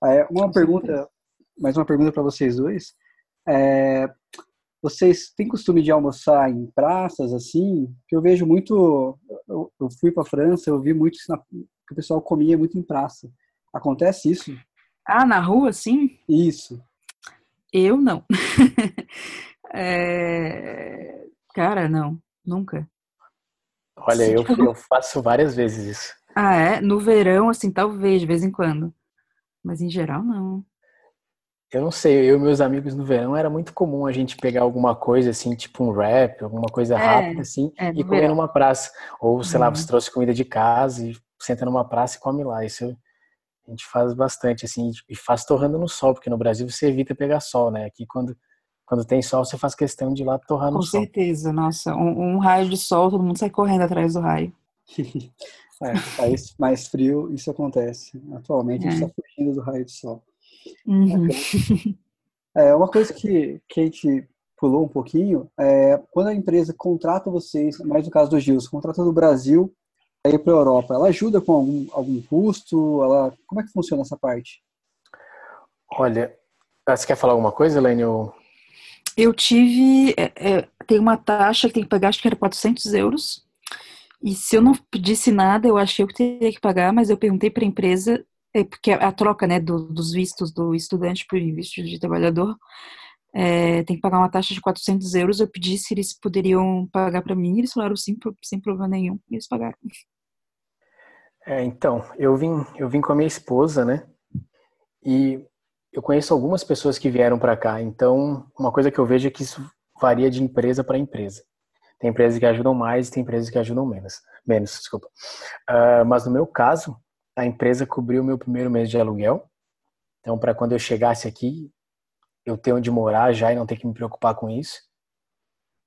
[SPEAKER 1] É, uma pergunta, mais uma pergunta para vocês dois. É, vocês têm costume de almoçar em praças assim? Que eu vejo muito. Eu, eu fui para a França, eu vi muito isso na, que o pessoal comia muito em praça. Acontece isso?
[SPEAKER 2] Ah, na rua, sim?
[SPEAKER 1] Isso.
[SPEAKER 2] Eu não. é... Cara, não, nunca.
[SPEAKER 3] Olha, eu, eu faço várias vezes isso.
[SPEAKER 2] Ah, é? No verão, assim, talvez, de vez em quando. Mas em geral, não.
[SPEAKER 3] Eu não sei, eu e meus amigos no verão era muito comum a gente pegar alguma coisa assim, tipo um rap, alguma coisa é, rápida assim, é, e comer verão. numa praça. Ou, sei uhum. lá, você trouxe comida de casa e senta numa praça e come lá. Isso a gente faz bastante, assim, e faz torrando no sol, porque no Brasil você evita pegar sol, né? Aqui quando, quando tem sol, você faz questão de ir lá torrar no
[SPEAKER 2] Com
[SPEAKER 3] sol.
[SPEAKER 2] Com certeza, nossa, um, um, raio de sol, todo mundo sai correndo atrás do raio.
[SPEAKER 1] é, país mais frio, isso acontece. Atualmente é. a gente está fugindo do raio de sol.
[SPEAKER 2] Uhum.
[SPEAKER 1] É, uma coisa que, que a gente pulou um pouquinho é quando a empresa contrata vocês, mais no caso do Gils, contrata do Brasil ir para a Europa, ela ajuda com algum, algum custo? Ela, como é que funciona essa parte?
[SPEAKER 3] Olha, você quer falar alguma coisa, Helene? Eu,
[SPEAKER 2] eu tive, é, é, tem uma taxa que tem que pagar, acho que era 400 euros. E se eu não pedisse nada, eu achei que eu teria que pagar, mas eu perguntei para a empresa, é, porque a, troca né, do, dos vistos do estudante por visto de trabalhador é, tem que pagar uma taxa de 400 euros. Eu pedi se eles poderiam pagar para mim, eles falaram sim, sem problema nenhum, e eles pagaram.
[SPEAKER 3] É, então, eu vim, eu vim com a minha esposa, né? E eu conheço algumas pessoas que vieram para cá. Então, uma coisa que eu vejo é que isso varia de empresa para empresa. Tem empresas que ajudam mais, tem empresas que ajudam menos. Menos, desculpa. Uh, mas no meu caso, a empresa cobriu o meu primeiro mês de aluguel. Então, para quando eu chegasse aqui, eu ter onde morar já e não ter que me preocupar com isso.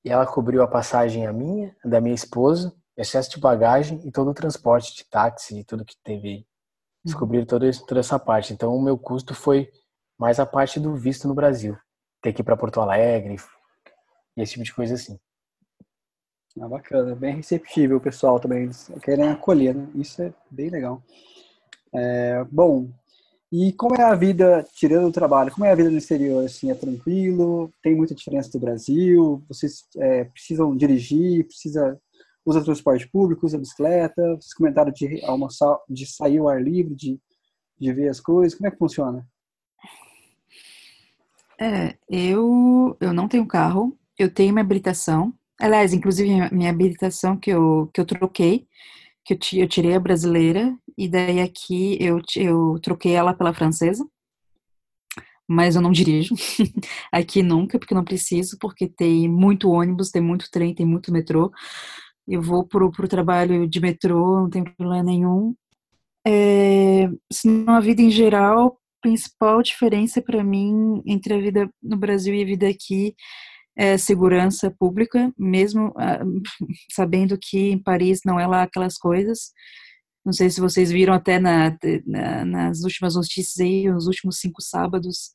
[SPEAKER 3] E ela cobriu a passagem a minha, da minha esposa, excesso de bagagem e todo o transporte de táxi e tudo que teve. Descobriram toda, toda essa parte. Então, o meu custo foi mais a parte do visto no Brasil. Ter que ir para Porto Alegre e esse tipo de coisa assim.
[SPEAKER 1] Ah, bacana, bem receptível o pessoal também. Eles querem acolher, né? Isso é bem legal. É, bom, e como é a vida, tirando o trabalho, como é a vida no exterior? Assim, é tranquilo? Tem muita diferença do Brasil? Vocês é, precisam dirigir? Precisa usa transporte público, usa bicicleta? Vocês comentaram de almoçar, de sair ao ar livre, de, de ver as coisas. Como é que funciona?
[SPEAKER 2] É, eu, eu não tenho carro, eu tenho minha habilitação. Aliás, inclusive minha habilitação que eu, que eu troquei, que eu, tirei a brasileira e daí aqui eu, eu troquei ela pela francesa. Mas eu não dirijo. aqui nunca, porque não preciso, porque tem muito ônibus, tem muito trem, tem muito metrô. Eu vou pro, pro trabalho de metrô, não tem problema nenhum. É, senão a vida em geral, principal diferença para mim entre a vida no Brasil e a vida aqui é, segurança pública, mesmo ah, sabendo que em Paris não é lá aquelas coisas. Não sei se vocês viram até na, na, nas últimas notícias aí, nos últimos cinco sábados,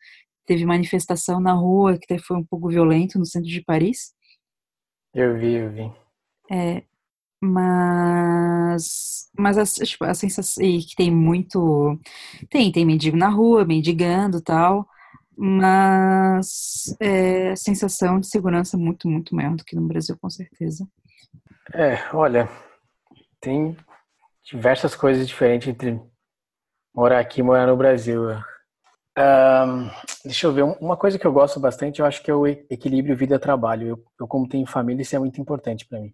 [SPEAKER 2] teve manifestação na rua que foi um pouco violento no centro de Paris.
[SPEAKER 3] Eu vi, eu vi.
[SPEAKER 2] É, mas mas a, tipo, a sensação e que tem muito tem tem mendigo na rua mendigando tal mas é, a sensação de segurança é muito muito maior do que no Brasil com certeza.
[SPEAKER 3] É olha tem diversas coisas diferentes entre morar aqui e morar no Brasil. Um, deixa eu ver uma coisa que eu gosto bastante eu acho que é o equilíbrio vida trabalho eu, eu como tenho família isso é muito importante para mim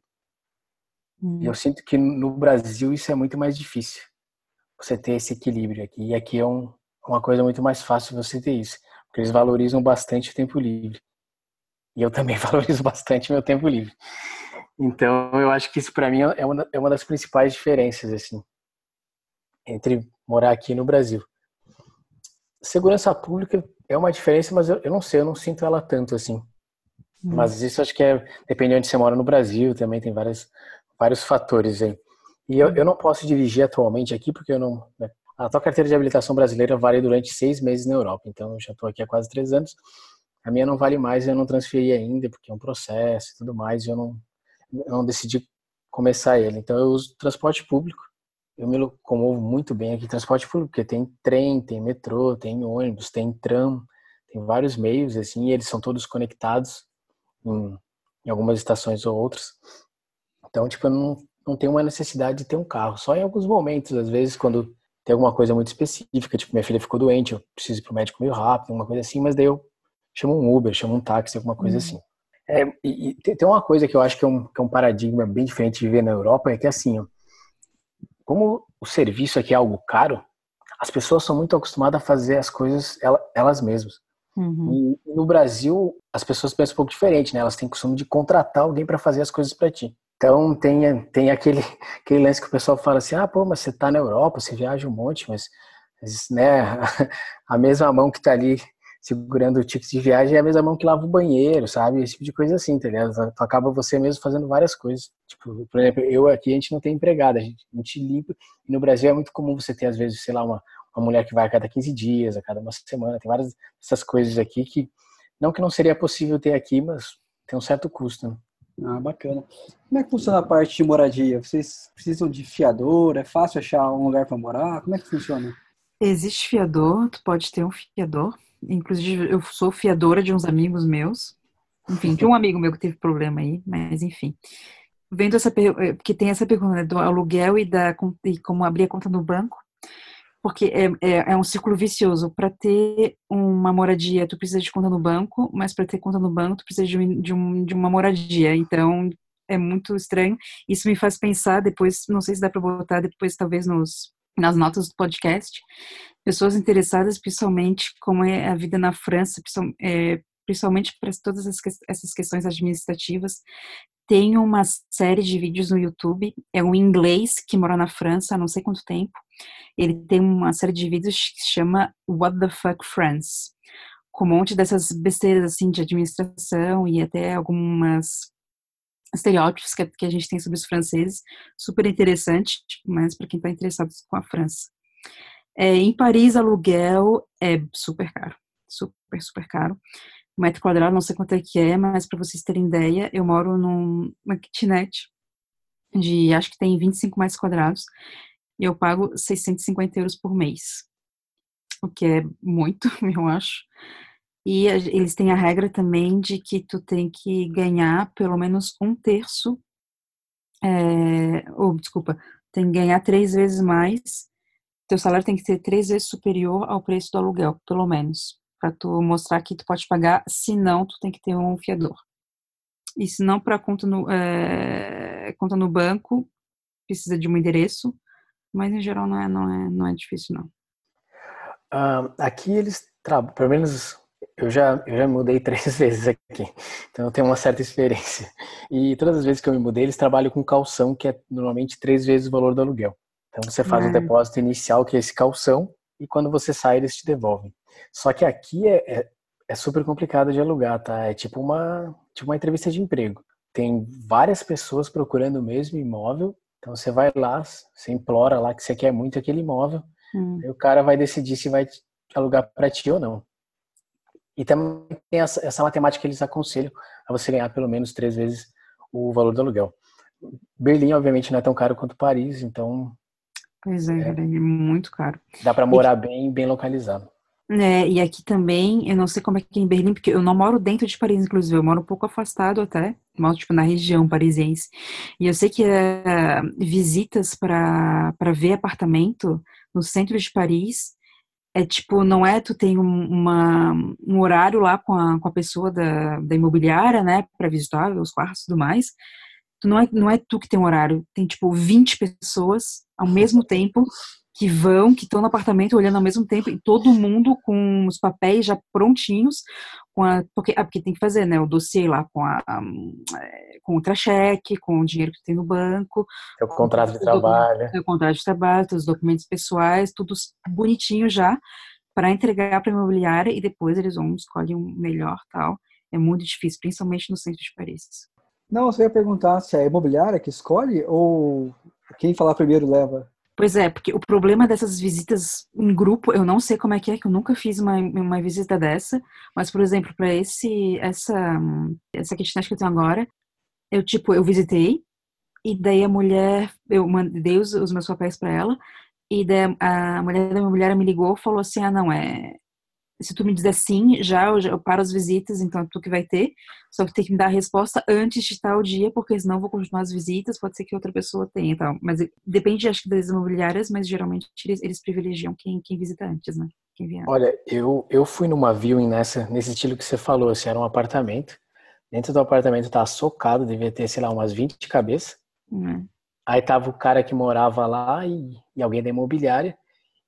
[SPEAKER 3] Hum. Eu sinto que no Brasil isso é muito mais difícil. Você ter esse equilíbrio aqui. E aqui é um, uma coisa muito mais fácil você ter isso. Porque eles valorizam bastante o tempo livre. E eu também valorizo bastante meu tempo livre. Então, eu acho que isso para mim é uma, é uma das principais diferenças, assim, entre morar aqui no Brasil. Segurança pública é uma diferença, mas eu, eu não sei, eu não sinto ela tanto assim. Hum. Mas isso acho que é, depende de onde você mora no Brasil, também tem várias, vários fatores aí. E eu, eu não posso dirigir atualmente aqui porque eu não. Né? A tua carteira de habilitação brasileira vale durante seis meses na Europa, então eu já estou aqui há quase três anos. A minha não vale mais, eu não transferi ainda porque é um processo e tudo mais, e eu não, eu não decidi começar ele. Então eu uso transporte público. Eu me locomovo muito bem aqui transporte público, porque tem trem, tem metrô, tem ônibus, tem tram, tem vários meios assim, e eles são todos conectados em, em algumas estações ou outras. Então, tipo, eu não, não tenho uma necessidade de ter um carro. Só em alguns momentos, às vezes, quando tem alguma coisa muito específica, tipo, minha filha ficou doente, eu preciso ir pro médico meio rápido, alguma coisa assim, mas daí eu chamo um Uber, chamo um táxi, alguma coisa uhum. assim. É, e, e, tem uma coisa que eu acho que é, um, que é um paradigma bem diferente de viver na Europa, é que assim, ó, como o serviço aqui é algo caro, as pessoas são muito acostumadas a fazer as coisas elas mesmas. Uhum. E no Brasil, as pessoas pensam um pouco diferente, né? Elas têm costume de contratar alguém para fazer as coisas para ti. Então tem, tem aquele, aquele lance que o pessoal fala assim, ah, pô, mas você tá na Europa, você viaja um monte, mas, mas né, a mesma mão que tá ali segurando o ticket de viagem é a mesma mão que lava o banheiro, sabe? Esse tipo de coisa assim, tá ligado? Então, acaba você mesmo fazendo várias coisas. Tipo, por exemplo, eu aqui a gente não tem empregada, a gente, a gente limpa. E no Brasil é muito comum você ter, às vezes, sei lá, uma, uma mulher que vai a cada 15 dias, a cada uma semana. Tem várias dessas coisas aqui que, não que não seria possível ter aqui, mas tem um certo custo. Né?
[SPEAKER 1] Ah, bacana. Como é que funciona a parte de moradia? Vocês precisam de fiador? É fácil achar um lugar para morar? Como é que funciona?
[SPEAKER 2] Existe fiador, tu pode ter um fiador. Inclusive, eu sou fiadora de uns amigos meus. Enfim, de um amigo meu que teve problema aí, mas enfim. Vendo essa pergunta, porque tem essa pergunta né, do aluguel e da e como abrir a conta no banco porque é, é, é um círculo vicioso. Para ter uma moradia, tu precisa de conta no banco, mas para ter conta no banco, tu precisa de, de, um, de uma moradia. Então, é muito estranho. Isso me faz pensar depois, não sei se dá para botar depois, talvez nos nas notas do podcast, pessoas interessadas, principalmente como é a vida na França, é, principalmente para todas essas questões administrativas, tem uma série de vídeos no YouTube, é um inglês que mora na França há não sei quanto tempo, ele tem uma série de vídeos que se chama What the Fuck Friends, com um monte dessas besteiras assim de administração e até algumas estereótipos que, que a gente tem sobre os franceses, super interessante, mas para quem está interessado com a França. É, em Paris, aluguel é super caro, super, super caro. Metro quadrado, não sei quanto é que é, mas para vocês terem ideia, eu moro numa kitnet de, acho que tem 25 metros quadrados, eu pago 650 euros por mês, o que é muito, eu acho. E eles têm a regra também de que tu tem que ganhar pelo menos um terço, é, ou desculpa, tem que ganhar três vezes mais, teu salário tem que ser três vezes superior ao preço do aluguel, pelo menos, para tu mostrar que tu pode pagar, senão tu tem que ter um fiador. E se não para conta é, conta no banco, precisa de um endereço, mas em geral não é, não é, não é difícil não.
[SPEAKER 3] Uh, aqui eles trabalham, pelo menos eu já, eu já mudei três vezes aqui, então eu tenho uma certa experiência. E todas as vezes que eu me mudei, eles trabalham com calção, que é normalmente três vezes o valor do aluguel. Então você faz o é. um depósito inicial, que é esse calção, e quando você sai, eles te devolvem. Só que aqui é, é, é super complicado de alugar, tá? É tipo uma, tipo uma entrevista de emprego. Tem várias pessoas procurando o mesmo imóvel, então você vai lá, você implora lá que você quer muito aquele imóvel, hum. e o cara vai decidir se vai alugar para ti ou não. E também tem essa, essa matemática que eles aconselham a você ganhar pelo menos três vezes o valor do aluguel. Berlim, obviamente, não é tão caro quanto Paris, então.
[SPEAKER 2] Pois é, é, é muito caro.
[SPEAKER 3] Dá para morar e, bem, bem localizado.
[SPEAKER 2] É, e aqui também, eu não sei como é que é em Berlim, porque eu não moro dentro de Paris, inclusive, eu moro um pouco afastado até, moro tipo na região parisiense. E eu sei que é, visitas para ver apartamento no centro de Paris é tipo, não é tu tem um, uma, um horário lá com a, com a pessoa da, da imobiliária, né, para visitar os quartos e tudo mais. Tu não é, não é tu que tem um horário, tem tipo 20 pessoas ao mesmo tempo que vão, que estão no apartamento olhando ao mesmo tempo, e todo mundo com os papéis já prontinhos, com a, porque, ah, porque tem que fazer, né, o dossiê lá com a, é, com o contra-cheque, com o dinheiro que tem no banco.
[SPEAKER 3] O contrato de trabalho.
[SPEAKER 2] O contrato de trabalho, os documentos pessoais, tudo bonitinho já, para entregar para a imobiliária, e depois eles vão escolher um melhor tal. É muito difícil, principalmente no centro de Paris.
[SPEAKER 1] Não, você ia perguntar se é a imobiliária que escolhe ou quem falar primeiro leva?
[SPEAKER 2] Pois é, porque o problema dessas visitas em grupo, eu não sei como é que é, que eu nunca fiz uma, uma visita dessa, mas, por exemplo, para esse, essa, essa kitnet que eu tenho agora, eu, tipo, eu visitei, e daí a mulher, eu mandei os, os meus papéis para ela, e daí a mulher da minha mulher me ligou falou assim, ah, não, é, se tu me dizer sim, já eu, eu, paro as visitas, então é tu que vai ter. Só que tem que me dar a resposta antes de tal dia, porque senão eu vou continuar as visitas, pode ser que outra pessoa tenha então. Mas depende, acho que, das imobiliárias, mas geralmente eles, eles privilegiam quem, quem visita antes, né? Quem vier.
[SPEAKER 3] Olha, eu, eu fui numa viewing nessa, nesse estilo que você falou, assim, era um apartamento. Dentro do apartamento tá socado, devia ter, sei lá, umas 20 cabeças. Uhum. Aí tava o cara que morava lá e, e alguém da imobiliária.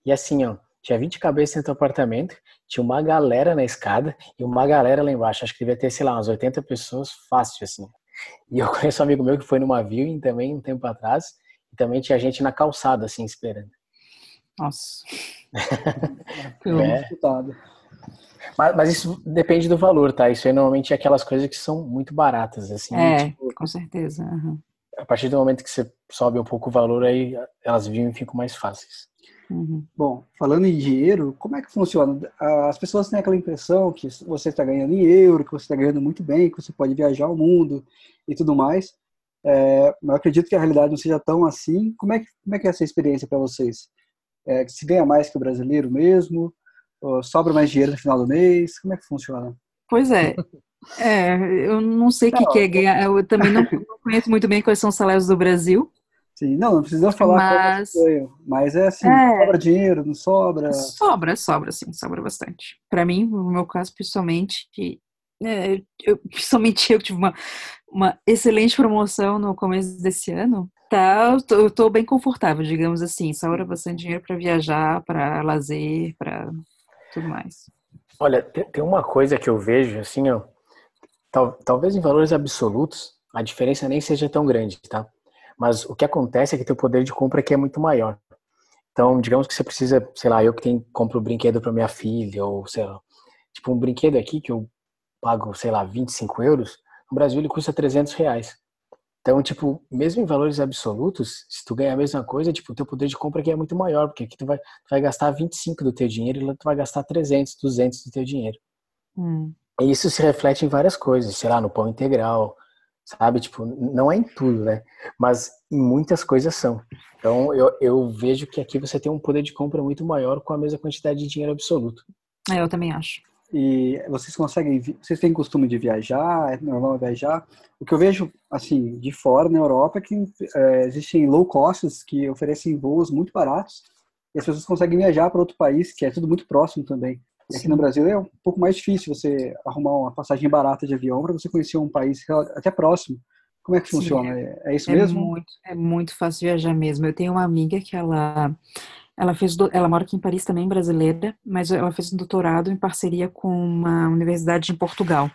[SPEAKER 3] E assim, ó, tinha 20 cabeças dentro do apartamento, tinha uma galera na escada e uma galera lá embaixo. Acho que devia ter, sei lá, umas 80 pessoas fácil, assim. E eu conheço um amigo meu que foi numa viewing também um tempo atrás, e também tinha gente na calçada, assim, esperando.
[SPEAKER 2] Nossa.
[SPEAKER 3] é. Mas, mas, isso depende do valor, tá? Isso aí normalmente é aquelas coisas que são muito baratas, assim.
[SPEAKER 2] É, tipo, com certeza. Uhum.
[SPEAKER 3] A partir do momento que você sobe um pouco o valor, aí elas vivem e ficam mais fáceis.
[SPEAKER 1] Uhum. Bom, falando em dinheiro, como é que funciona? As pessoas têm aquela impressão que você está ganhando em euro, que você está ganhando muito bem, que você pode viajar o mundo e tudo mais. É, eu acredito que a realidade não seja tão assim. Como é que, como é, que é essa experiência para vocês? É, se ganha mais que o brasileiro mesmo? sobra mais dinheiro no final do mês? Como é que funciona?
[SPEAKER 2] Pois é. É, eu não sei o que, que é ganhar. Eu também não, não conheço muito bem quais são os salários do Brasil.
[SPEAKER 1] Sim, não, não precisa falar mas, ganho, mas é assim, é, sobra dinheiro, não sobra?
[SPEAKER 2] Sobra, sobra, sim, sobra bastante. Para mim, no meu caso, pessoalmente, que é, eu, principalmente eu tive uma, uma excelente promoção no começo desse ano, tá, eu tô, eu tô bem confortável, digamos assim, sobra bastante dinheiro para viajar, para lazer, para tudo mais.
[SPEAKER 3] Olha, tem uma coisa que eu vejo, assim, ó, tal, talvez em valores absolutos, a diferença nem seja tão grande, tá? Mas o que acontece é que teu poder de compra aqui é muito maior. Então, digamos que você precisa, sei lá, eu que tenho, compro um brinquedo para minha filha, ou sei lá, tipo um brinquedo aqui que eu pago, sei lá, 25 euros, no Brasil ele custa 300 reais. Então, tipo, mesmo em valores absolutos, se tu ganhar a mesma coisa, tipo, o teu poder de compra aqui é muito maior, porque aqui tu vai, tu vai gastar 25 do teu dinheiro e lá tu vai gastar 300, 200 do teu dinheiro. Hum. E isso se reflete em várias coisas, sei lá, no pão integral, sabe? Tipo, não é em tudo, né? Mas em muitas coisas são. Então, eu, eu vejo que aqui você tem um poder de compra muito maior com a mesma quantidade de dinheiro absoluto.
[SPEAKER 2] É, eu também acho.
[SPEAKER 1] E vocês conseguem, vocês têm costume de viajar? É normal viajar? O que eu vejo, assim, de fora na Europa é que é, existem low costs que oferecem voos muito baratos e as pessoas conseguem viajar para outro país, que é tudo muito próximo também. E aqui no Brasil é um pouco mais difícil você arrumar uma passagem barata de avião para você conhecer um país até próximo. Como é que funciona? Sim, é, é, isso
[SPEAKER 2] é
[SPEAKER 1] mesmo?
[SPEAKER 2] Muito, é muito fácil viajar mesmo. Eu tenho uma amiga que ela ela fez ela mora aqui em Paris também brasileira, mas ela fez um doutorado em parceria com uma universidade em Portugal.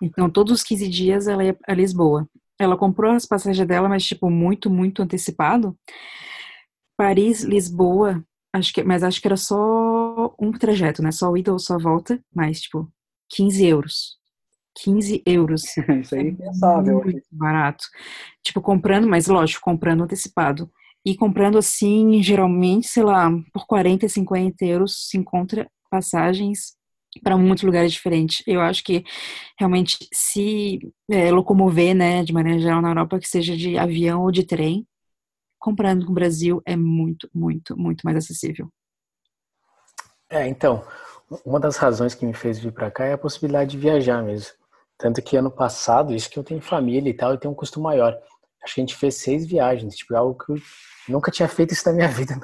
[SPEAKER 2] Então todos os 15 dias ela ia a Lisboa. Ela comprou as passagens dela, mas tipo muito muito antecipado. Paris, Lisboa, acho que mas acho que era só um trajeto, né? Só ida ou só volta, mas, tipo, 15 euros. 15 euros.
[SPEAKER 1] Isso aí é impensável.
[SPEAKER 2] Muito barato. Tipo, comprando, mas lógico, comprando antecipado. E comprando assim, geralmente, sei lá, por 40, 50 euros se encontra passagens para muitos lugares diferentes. Eu acho que realmente se é, locomover, né, de maneira geral na Europa, que seja de avião ou de trem, comprando no Brasil é muito, muito, muito mais acessível.
[SPEAKER 3] É, então, uma das razões que me fez vir para cá é a possibilidade de viajar mesmo. Tanto que ano passado, isso que eu tenho família e tal, eu tenho um custo maior. Acho que a gente fez seis viagens, tipo, algo que eu nunca tinha feito isso na minha vida.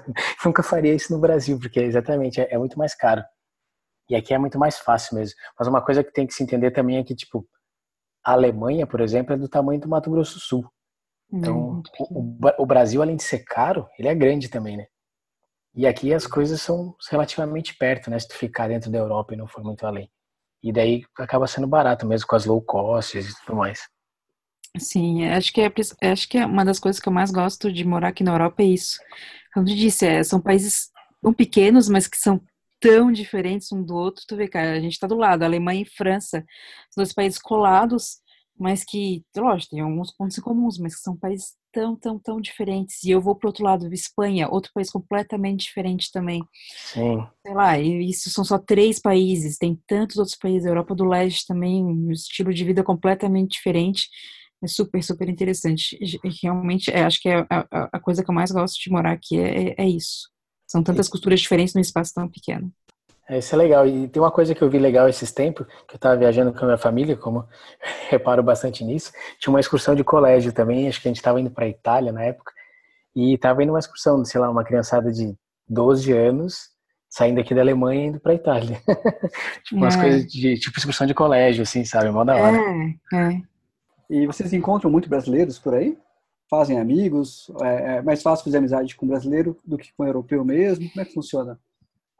[SPEAKER 3] nunca faria isso no Brasil, porque exatamente é, é muito mais caro. E aqui é muito mais fácil mesmo. Mas uma coisa que tem que se entender também é que, tipo, a Alemanha, por exemplo, é do tamanho do Mato Grosso do Sul. Então, o, o, Brasil, além de ser caro, ele é grande também, né? E aqui as coisas são relativamente perto, né? Se tu ficar dentro da Europa e não for muito além. E daí acaba sendo barato mesmo com as low costs e tudo mais.
[SPEAKER 2] Sim, acho que é, acho que é uma das coisas que eu mais gosto de morar aqui na Europa é isso. Como eu disse, é, são países tão pequenos, mas que são tão diferentes um do outro. Tu vê, cara, a gente tá do lado, Alemanha e França, dois países colados, mas que, lógico, tem alguns pontos em comuns, mas que são países tão, tão, tão diferentes. E eu vou pro outro lado, Espanha, outro país completamente diferente também.
[SPEAKER 3] Sim.
[SPEAKER 2] Sei lá, e isso são só três países, tem tantos outros países, a Europa do Leste também, um estilo de vida completamente diferente. É super, super interessante. Realmente, é, acho que é a, a, coisa que eu mais gosto de morar aqui é, é, é isso. São tantas culturas diferentes num espaço tão pequeno.
[SPEAKER 3] É, isso é legal. E tem uma coisa que eu vi legal esses tempos, que eu estava viajando com a minha família, como reparo bastante nisso. Tinha uma excursão de colégio também, acho que a gente estava indo para a Itália na época, e estava indo uma excursão, sei lá, uma criançada de 12 anos, saindo aqui da Alemanha e indo para a Itália. tipo, umas é. coisas de, tipo excursão de colégio, assim, sabe? Mó da hora.
[SPEAKER 2] É, é.
[SPEAKER 1] E vocês encontram muito brasileiros por aí? Fazem amigos? É, é mais fácil fazer amizade com brasileiro do que com europeu mesmo? Como é que funciona?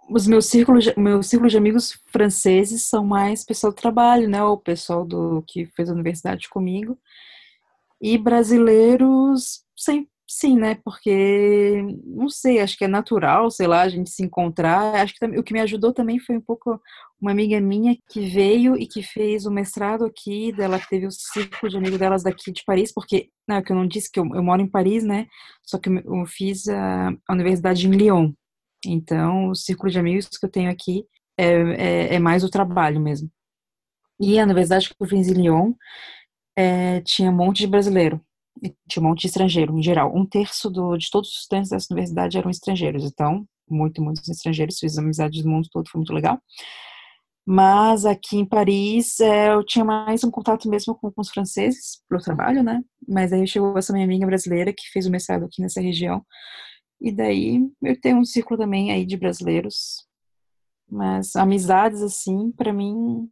[SPEAKER 2] Os meus círculos, meu círculo de amigos franceses são mais pessoal do trabalho, né? O pessoal do que fez a universidade comigo. E brasileiros, sim, sim, né? Porque, não sei, acho que é natural, sei lá, a gente se encontrar. Acho que o que me ajudou também foi um pouco uma amiga minha que veio e que fez o mestrado aqui, dela teve o círculo de amigos delas daqui de Paris, porque, não, que eu não disse que eu, eu moro em Paris, né? Só que eu fiz a, a universidade em Lyon, então, o círculo de amigos que eu tenho aqui é, é, é mais o trabalho mesmo. E a universidade que eu fiz em Lyon é, tinha um monte de brasileiro, tinha um monte de estrangeiro, em geral. Um terço do, de todos os estudantes dessa universidade eram estrangeiros, então, muito, muitos estrangeiros, fiz amizade do mundo todo, foi muito legal. Mas aqui em Paris é, eu tinha mais um contato mesmo com, com os franceses, pelo trabalho, né? Mas aí chegou essa minha amiga brasileira que fez o mestrado aqui nessa região. E daí eu tenho um círculo também aí de brasileiros. Mas amizades assim, para mim,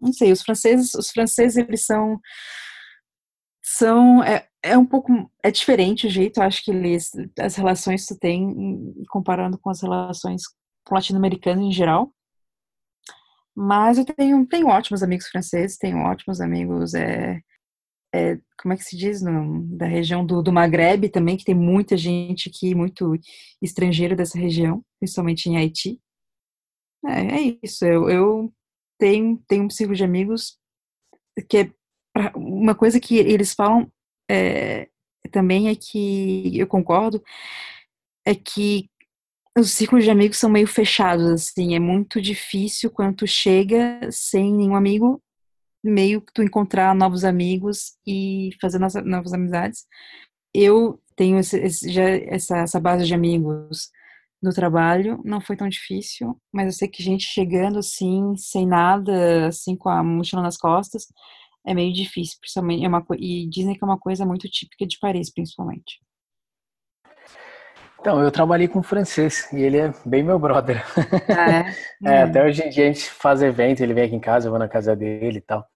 [SPEAKER 2] não sei, os franceses, os franceses eles são são é, é um pouco é diferente o jeito, acho que eles as relações que tu tem comparando com as relações com latino-americanos em geral. Mas eu tenho, tenho ótimos amigos franceses, tenho ótimos amigos é, é, como é que se diz, no, da região do, do Maghreb também, que tem muita gente aqui, muito estrangeiro dessa região, principalmente em Haiti. É, é isso, eu, eu tenho, tenho um círculo de amigos que é uma coisa que eles falam é, também é que eu concordo, é que os círculos de amigos são meio fechados, assim, é muito difícil quando chega sem nenhum amigo meio que tu encontrar novos amigos e fazer novas amizades. Eu tenho esse, esse, já essa, essa base de amigos no trabalho, não foi tão difícil, mas eu sei que gente chegando assim, sem nada, assim, com a mochila nas costas, é meio difícil, principalmente, é uma, e dizem que é uma coisa muito típica de Paris, principalmente.
[SPEAKER 3] Então, eu trabalhei com francês e ele é bem meu brother.
[SPEAKER 2] Ah, é?
[SPEAKER 3] é, até hoje em dia a gente faz evento, ele vem aqui em casa, eu vou na casa dele e tal.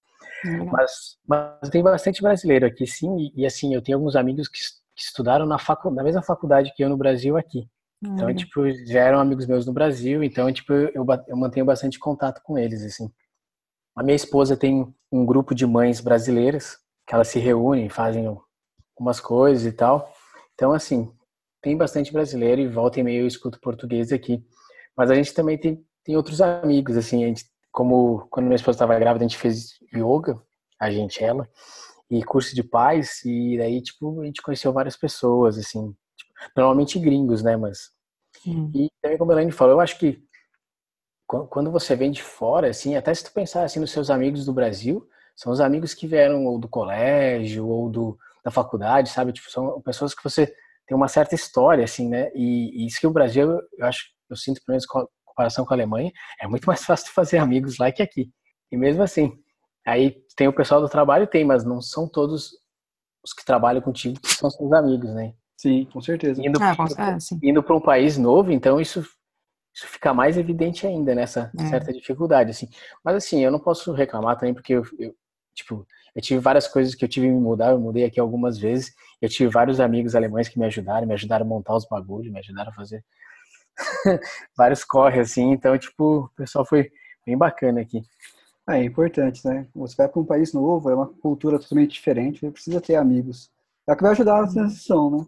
[SPEAKER 3] Mas, mas tem bastante brasileiro aqui, sim, e, e assim, eu tenho alguns amigos que, que estudaram na, facu, na mesma faculdade que eu no Brasil aqui. Então, tipo, já eram amigos meus no Brasil, então, tipo, eu, eu mantenho bastante contato com eles, assim. A minha esposa tem um grupo de mães brasileiras que elas se reúnem, fazem umas coisas e tal. Então, assim, tem bastante brasileiro e volta e meio eu escuto português aqui. Mas a gente também tem, tem outros amigos, assim, a gente como quando minha esposa estava grávida, a gente fez yoga, a gente, ela, e curso de paz, e daí, tipo, a gente conheceu várias pessoas, assim, tipo, normalmente gringos, né, mas... Sim. E também como a Elaine falou, eu acho que quando você vem de fora, assim, até se tu pensar, assim, nos seus amigos do Brasil, são os amigos que vieram ou do colégio ou do, da faculdade, sabe? Tipo, são pessoas que você tem uma certa história, assim, né? E, e isso que o Brasil, eu acho, eu sinto, pelo menos, com comparação com a Alemanha, é muito mais fácil de fazer amigos lá que aqui. E mesmo assim, aí tem o pessoal do trabalho, tem, mas não são todos os que trabalham contigo que são seus amigos, né?
[SPEAKER 1] Sim, com certeza.
[SPEAKER 3] Indo, ah, ah, indo para um país novo, então isso isso fica mais evidente ainda nessa é. certa dificuldade, assim. Mas assim, eu não posso reclamar também porque eu, eu, tipo, eu tive várias coisas que eu tive que mudar, eu mudei aqui algumas vezes. Eu tive vários amigos alemães que me ajudaram, me ajudaram a montar os bagulhos, me ajudaram a fazer vários corre assim, então tipo, o pessoal foi bem bacana aqui.
[SPEAKER 1] É, é importante, né? Você vai para um país novo, é uma cultura totalmente diferente, você precisa ter amigos. É o que vai ajudar na transição, né?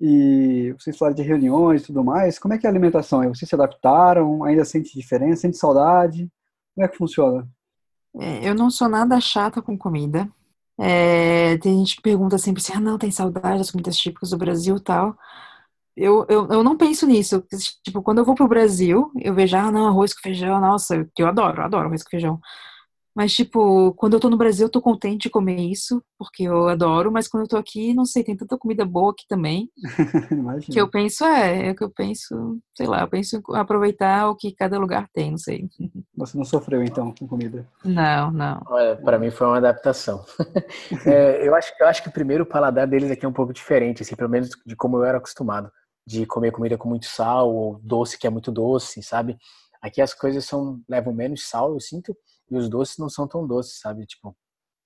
[SPEAKER 1] E vocês falaram de reuniões e tudo mais, como é que é a alimentação? Vocês se adaptaram? Ainda sente diferença? Sente saudade? Como é que funciona?
[SPEAKER 2] É, eu não sou nada chata com comida. É, tem gente que pergunta sempre assim, ah, não, tem saudade das comidas típicas do Brasil tal. Eu, eu, eu não penso nisso. Tipo, quando eu vou pro Brasil, eu vejo, ah, não, arroz com feijão, nossa, que eu adoro, eu adoro arroz com feijão. Mas, tipo, quando eu tô no Brasil, eu tô contente de comer isso, porque eu adoro, mas quando eu tô aqui, não sei, tem tanta comida boa aqui também. que eu penso, é, é que eu penso, sei lá, eu penso em aproveitar o que cada lugar tem, não sei.
[SPEAKER 1] Você não sofreu, então, com comida?
[SPEAKER 2] Não, não.
[SPEAKER 3] Olha, pra mim foi uma adaptação. é, eu, acho, eu acho que o primeiro paladar deles aqui é um pouco diferente, assim, pelo menos de como eu era acostumado. De comer comida com muito sal, ou doce que é muito doce, sabe? Aqui as coisas são levam menos sal, eu sinto, e os doces não são tão doces, sabe? Tipo,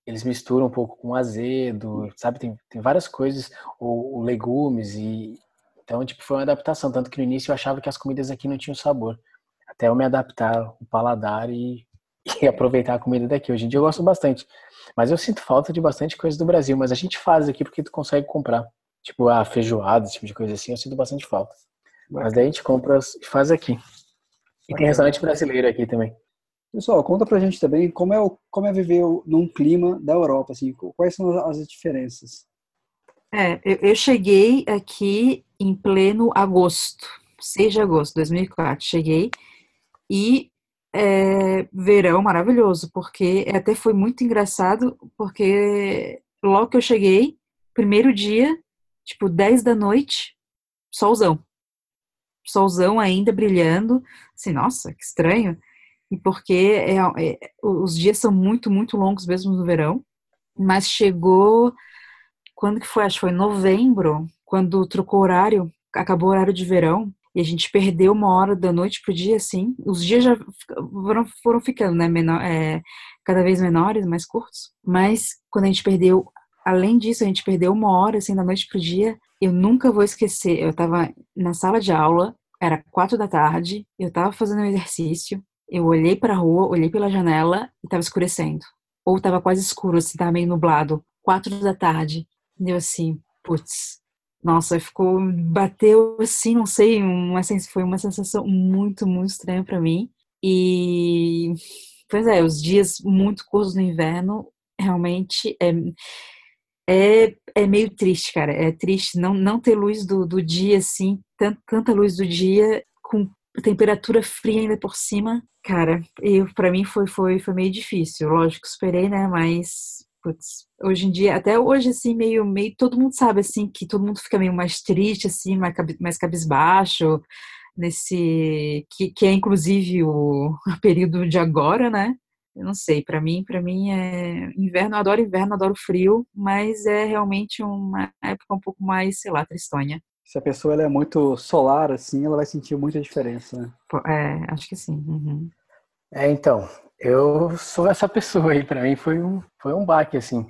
[SPEAKER 3] eles misturam um pouco com azedo, sabe? Tem, tem várias coisas, ou, ou, legumes, e então, tipo, foi uma adaptação. Tanto que no início eu achava que as comidas aqui não tinham sabor. Até eu me adaptar o paladar e, e aproveitar a comida daqui. Hoje em dia eu gosto bastante. Mas eu sinto falta de bastante coisa do Brasil, mas a gente faz aqui porque tu consegue comprar. Tipo, a feijoada, esse tipo de coisa assim, eu sinto bastante falta. Mas daí a gente compra e faz aqui. E tem restaurante brasileiro aqui também.
[SPEAKER 1] Pessoal, conta pra gente também como é, o, como é viver num clima da Europa, assim, quais são as diferenças?
[SPEAKER 2] É, eu, eu cheguei aqui em pleno agosto, 6 de agosto de 2004, cheguei, e é, verão maravilhoso, porque até foi muito engraçado, porque logo que eu cheguei, primeiro dia, tipo 10 da noite, solzão. Solzão ainda brilhando, assim, nossa, que estranho. E porque é, é, os dias são muito, muito longos mesmo no verão, mas chegou, quando que foi? Acho que foi novembro, quando trocou horário, acabou o horário de verão, e a gente perdeu uma hora da noite pro dia, assim, os dias já foram, foram ficando, né, menor, é, cada vez menores, mais curtos, mas quando a gente perdeu, além disso, a gente perdeu uma hora, assim, da noite pro dia, eu nunca vou esquecer, eu tava na sala de aula, era quatro da tarde, eu tava fazendo um exercício, eu olhei para a rua, olhei pela janela e estava escurecendo. Ou estava quase escuro, assim, estava meio nublado. Quatro da tarde. Deu assim, putz. Nossa, ficou, bateu assim, não sei, uma, foi uma sensação muito, muito estranha para mim. E, pois é, os dias muito curtos no inverno, realmente é, é, é meio triste, cara. É triste não, não ter luz do, do dia, assim, tanta, luz do dia com temperatura fria ainda por cima, cara, eu para mim foi, foi foi meio difícil. Lógico, esperei, né, mas putz, hoje em dia, até hoje assim, meio meio todo mundo sabe assim que todo mundo fica meio mais triste assim, mais, mais cabisbaixo nesse que, que é inclusive o período de agora, né? Eu não sei, para mim, para mim é inverno, eu adoro inverno, adoro frio, mas é realmente uma época um pouco mais, sei lá, tristonha
[SPEAKER 1] se a pessoa é muito solar, assim, ela vai sentir muita diferença, né?
[SPEAKER 2] É, acho que sim. Uhum.
[SPEAKER 3] É, então, eu sou essa pessoa aí, para mim foi um, foi um baque, assim.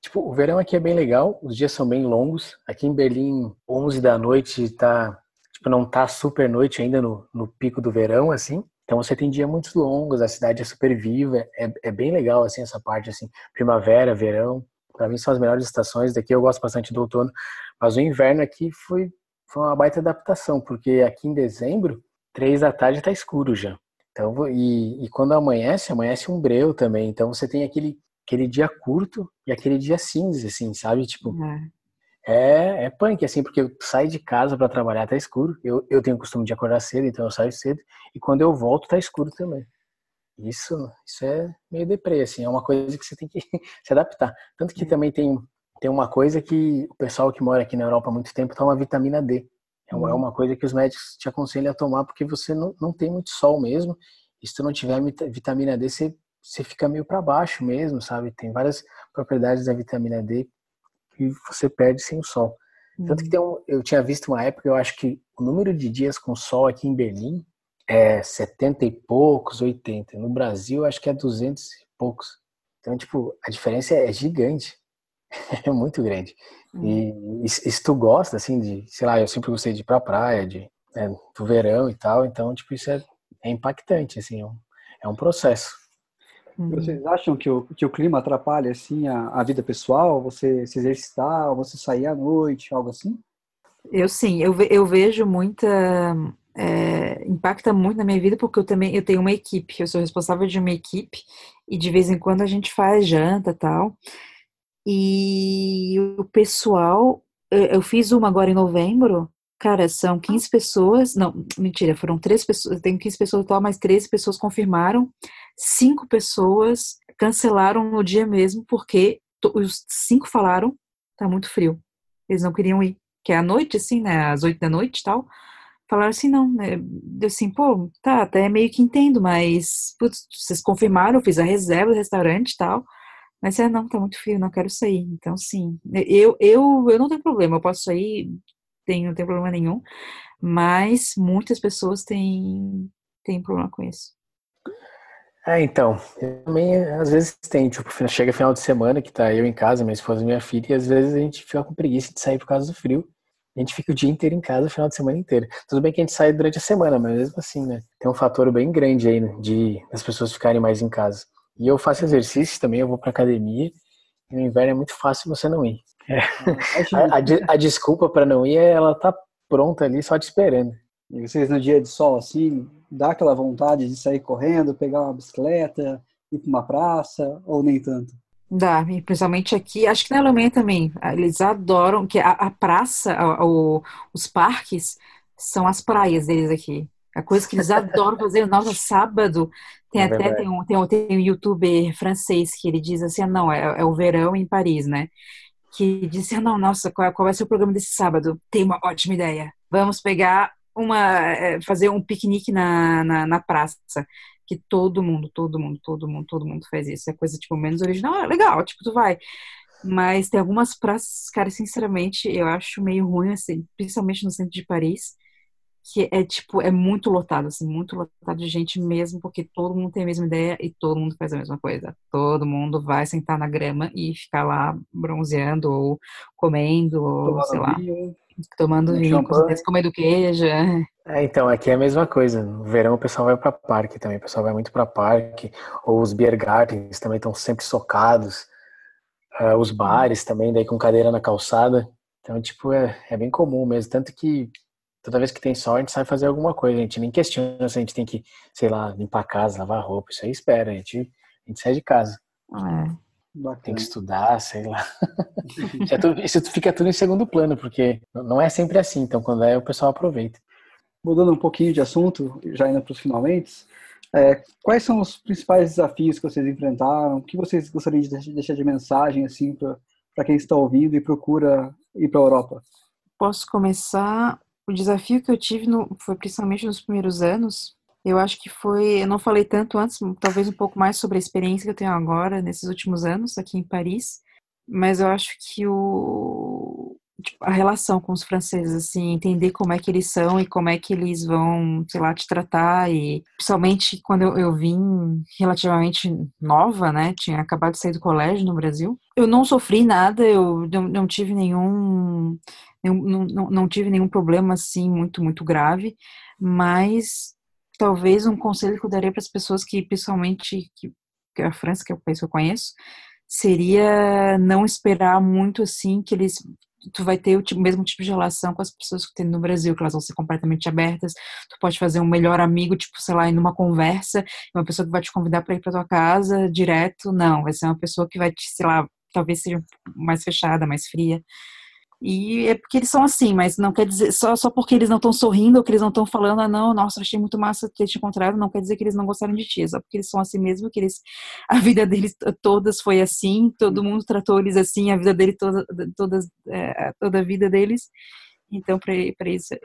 [SPEAKER 3] Tipo, o verão aqui é bem legal, os dias são bem longos. Aqui em Berlim, 11 da noite, tá, tipo, não tá super noite ainda no, no pico do verão, assim. Então você tem dias muito longos, a cidade é super viva, é, é bem legal, assim, essa parte, assim, primavera, verão. Para mim são as melhores estações daqui, eu gosto bastante do outono, mas o inverno aqui foi, foi uma baita adaptação, porque aqui em dezembro, três da tarde tá escuro já. Então, e, e quando amanhece, amanhece um breu também. Então você tem aquele, aquele dia curto e aquele dia cinza, assim, sabe? Tipo, é, é, é punk, assim, porque eu saio de casa para trabalhar, tá escuro. Eu, eu tenho o costume de acordar cedo, então eu saio cedo. E quando eu volto, tá escuro também. Isso, isso é meio deprê, assim, é uma coisa que você tem que se adaptar. Tanto que também tem, tem uma coisa que o pessoal que mora aqui na Europa há muito tempo toma vitamina D. É uma, é uma coisa que os médicos te aconselham a tomar porque você não, não tem muito sol mesmo. E se tu não tiver vitamina D, você, você fica meio para baixo mesmo, sabe? Tem várias propriedades da vitamina D que você perde sem o sol. Tanto que tem um, eu tinha visto uma época, eu acho que o número de dias com sol aqui em Berlim é 70 e poucos, 80. No Brasil, acho que é 200 e poucos. Então, tipo, a diferença é gigante. é muito grande. E, e, se tu gosta, assim, de, sei lá, eu sempre gostei de ir pra praia, de, né, do verão e tal, então, tipo, isso é, é impactante, assim, é um, é um processo.
[SPEAKER 1] Vocês acham que o, que o clima atrapalha, assim, a, a vida pessoal? Você se exercitar, você sair à noite, algo assim?
[SPEAKER 2] Eu sim, eu, eu vejo muita é, impacta muito na minha vida porque eu também eu tenho uma equipe, eu sou responsável de uma equipe e de vez em quando a gente faz janta tal. E o pessoal, eu fiz uma agora em novembro, cara, são 15 pessoas, não, mentira, foram três pessoas, tem 15 pessoas total, mas 13 pessoas confirmaram, cinco pessoas cancelaram no dia mesmo porque os cinco falaram, tá muito frio, eles não queriam ir, que é à noite, assim, né, às oito da noite e tal, falaram assim, não, né? assim, pô, tá, até meio que entendo, mas putz, vocês confirmaram, eu fiz a reserva do restaurante e tal, mas é, não, tá muito frio, não quero sair. Então, sim, eu, eu, eu não tenho problema, eu posso sair, tenho, não tem problema nenhum, mas muitas pessoas têm, têm problema com isso.
[SPEAKER 3] É, então, eu também, às vezes tem, tipo, chega final de semana que tá eu em casa, minha esposa e minha filha, e às vezes a gente fica com preguiça de sair por causa do frio, a gente fica o dia inteiro em casa, o final de semana inteiro. Tudo bem que a gente sai durante a semana, mas mesmo assim, né? Tem um fator bem grande aí, né, de as pessoas ficarem mais em casa. E eu faço exercício também, eu vou pra academia, e no inverno é muito fácil você não ir. É. A, a, a, desculpa para não ir é ela tá pronta ali só te esperando.
[SPEAKER 1] E vocês no dia de sol, assim, dá aquela vontade de sair correndo, pegar uma bicicleta, ir para uma praça, ou nem tanto?
[SPEAKER 2] Dá, principalmente aqui, acho que na Alemanha também, eles adoram, que a, a praça, a, o, os parques, são as praias deles aqui. A coisa que eles adoram fazer, nossa, sábado, tem é até tem um, tem, um, tem um youtuber francês que ele diz assim, não, é, é o verão em Paris, né? Que disse, ah, não, nossa, qual, qual vai ser o programa desse sábado? Tem uma ótima ideia. Vamos pegar uma, é, fazer um piquenique na, na, na praça que todo mundo, todo mundo, todo mundo, todo mundo faz isso. É coisa, tipo, menos original, é legal, tipo, tu vai. Mas tem algumas praças, cara, sinceramente, eu acho meio ruim, assim, principalmente no centro de Paris, que é, tipo, é muito lotado, assim, muito lotado de gente mesmo, porque todo mundo tem a mesma ideia e todo mundo faz a mesma coisa. Todo mundo vai sentar na grama e ficar lá bronzeando ou comendo, ou, sei lá, tomando vinho, comendo queijo. É.
[SPEAKER 3] É, então, aqui é a mesma coisa. No verão o pessoal vai para parque também, o pessoal vai muito para parque, ou os beer gardens também estão sempre socados, uh, os bares também, daí com cadeira na calçada. Então, tipo, é, é bem comum mesmo. Tanto que toda vez que tem sol, a gente sai fazer alguma coisa. A gente nem questiona se a gente tem que, sei lá, limpar a casa, lavar roupa. Isso aí espera, a gente, a gente sai de casa. É. Tem que estudar, sei lá. isso fica tudo em segundo plano, porque não é sempre assim. Então, quando é, o pessoal aproveita
[SPEAKER 1] mudando um pouquinho de assunto, já indo para os finalmente, é, quais são os principais desafios que vocês enfrentaram? O que vocês gostariam de deixar de mensagem assim para quem está ouvindo e procura ir para a Europa?
[SPEAKER 2] Posso começar? O desafio que eu tive no, foi principalmente nos primeiros anos. Eu acho que foi, eu não falei tanto antes, talvez um pouco mais sobre a experiência que eu tenho agora nesses últimos anos aqui em Paris, mas eu acho que o, tipo, a relação com os franceses, assim, entender como é que eles são e como é que eles vão, sei lá, te tratar e principalmente quando eu, eu vim relativamente nova, né, tinha acabado de sair do colégio no Brasil, eu não sofri nada, eu não, não tive nenhum, não, não, não tive nenhum problema, assim, muito, muito grave, mas talvez um conselho que eu daria para as pessoas que, principalmente, que, que a França, que é o país que eu conheço, seria não esperar muito assim que eles tu vai ter o tipo, mesmo tipo de relação com as pessoas que tem no Brasil, que elas vão ser completamente abertas. Tu pode fazer um melhor amigo, tipo, sei lá, em uma conversa, uma pessoa que vai te convidar para ir para tua casa direto, não, vai ser uma pessoa que vai te, sei lá, talvez seja mais fechada, mais fria. E é porque eles são assim, mas não quer dizer, só, só porque eles não estão sorrindo ou que eles não estão falando, ah, não, nossa, achei muito massa ter te encontrado, não quer dizer que eles não gostaram de ti, é só porque eles são assim mesmo, que eles, a vida deles todas foi assim, todo mundo tratou eles assim, a vida dele toda, todas, é, toda a vida deles, então para isso,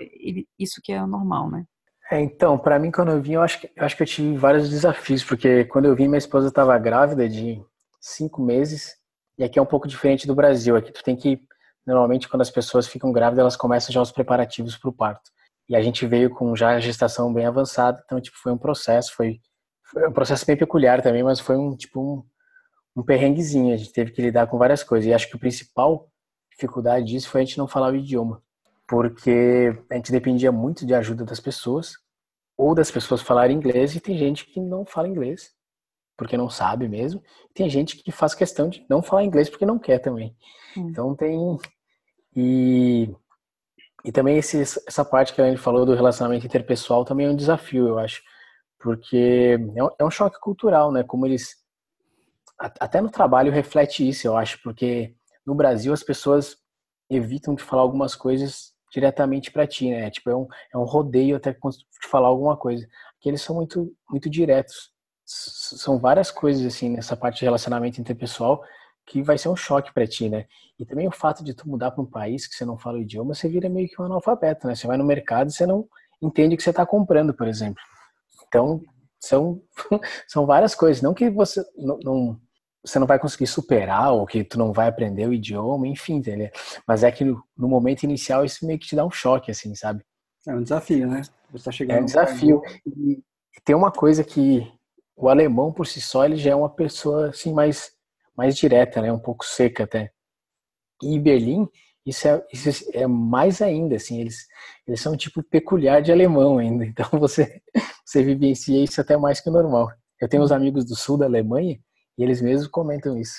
[SPEAKER 2] isso que é o normal, né?
[SPEAKER 3] É, então, para mim, quando eu vim, eu acho, que, eu acho que eu tive vários desafios, porque quando eu vim, minha esposa estava grávida de cinco meses, e aqui é um pouco diferente do Brasil, aqui tu tem que normalmente quando as pessoas ficam grávidas, elas começam já os preparativos para o parto. E a gente veio com já a gestação bem avançada, então tipo foi um processo, foi, foi um processo bem peculiar também, mas foi um tipo um, um perrenguezinho, a gente teve que lidar com várias coisas. E acho que a principal dificuldade disso foi a gente não falar o idioma, porque a gente dependia muito de ajuda das pessoas ou das pessoas falarem inglês e tem gente que não fala inglês porque não sabe mesmo. Tem gente que faz questão de não falar inglês porque não quer também. Hum. Então tem e e também esse, essa parte que a gente falou do relacionamento interpessoal também é um desafio, eu acho, porque é um, é um choque cultural, né? Como eles até no trabalho reflete isso, eu acho, porque no Brasil as pessoas evitam de falar algumas coisas diretamente para ti, né? Tipo, é um, é um rodeio até de falar alguma coisa. Aqui eles são muito, muito diretos. São várias coisas, assim, nessa parte de relacionamento interpessoal que vai ser um choque para ti, né? E também o fato de tu mudar para um país que você não fala o idioma, você vira meio que um analfabeto, né? Você vai no mercado e você não entende o que você está comprando, por exemplo. Então, são, são várias coisas. Não que você não, não, você não vai conseguir superar ou que tu não vai aprender o idioma, enfim, entendeu? Mas é que no, no momento inicial isso meio que te dá um choque, assim, sabe?
[SPEAKER 1] É um desafio, né?
[SPEAKER 3] Você tá chegando é um desafio. E tem uma coisa que o alemão por si só ele já é uma pessoa assim mais mais direta, né? Um pouco seca até. E em Berlim, isso é, isso é mais ainda, assim, eles, eles são um tipo peculiar de alemão ainda, então você, você vivencia isso até mais que o normal. Eu tenho uns amigos do sul da Alemanha e eles mesmos comentam isso.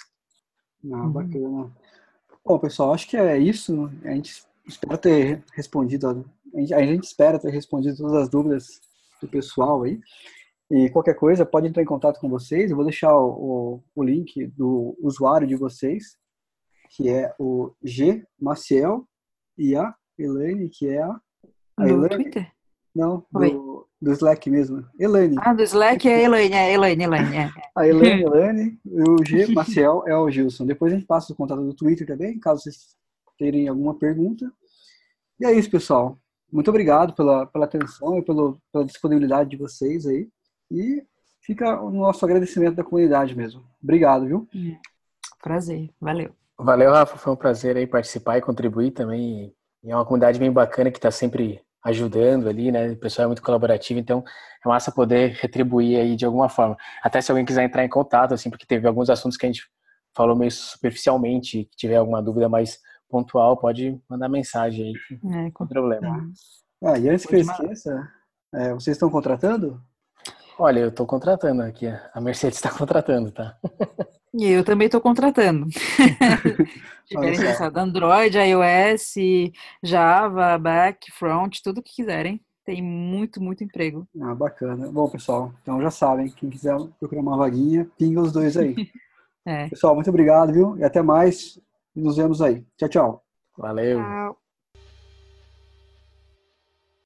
[SPEAKER 1] Ah, bacana. Bom, pessoal, acho que é isso. A gente espera ter respondido, a gente, a gente espera ter respondido todas as dúvidas do pessoal aí. E qualquer coisa, pode entrar em contato com vocês. Eu vou deixar o, o, o link do usuário de vocês, que é o G Maciel, e a Elaine, que é a. a
[SPEAKER 2] do Elaine, Twitter?
[SPEAKER 1] Não, do, do, Slack mesmo. Elaine.
[SPEAKER 2] Ah, do Slack é Elaine, é Elaine, Elaine. É.
[SPEAKER 1] a Elaine, Elaine, e o G Maciel é o Gilson. Depois a gente passa o contato do Twitter também, caso vocês terem alguma pergunta. E é isso, pessoal. Muito obrigado pela, pela atenção e pelo, pela disponibilidade de vocês aí. E fica o nosso agradecimento da comunidade mesmo. Obrigado, viu?
[SPEAKER 2] É. Prazer, valeu.
[SPEAKER 3] Valeu, Rafa. Foi um prazer aí participar e contribuir também. E é uma comunidade bem bacana que está sempre ajudando ali, né? O pessoal é muito colaborativo, então é massa poder retribuir aí de alguma forma. Até se alguém quiser entrar em contato, assim, porque teve alguns assuntos que a gente falou meio superficialmente, que tiver alguma dúvida mais pontual, pode mandar mensagem aí, é, com problema.
[SPEAKER 1] Ah, e antes que eu esqueça, é, vocês estão contratando?
[SPEAKER 3] Olha, eu estou contratando aqui. A Mercedes está contratando, tá?
[SPEAKER 2] E eu também estou contratando. Tiverem interessado, Android, iOS, Java, Back, Front, tudo que quiserem. Tem muito, muito emprego.
[SPEAKER 1] Ah, bacana. Bom, pessoal, então já sabem, quem quiser procurar uma vaguinha, pinga os dois aí. é. Pessoal, muito obrigado, viu? E até mais. Nos vemos aí. Tchau, tchau.
[SPEAKER 3] Valeu. Tchau.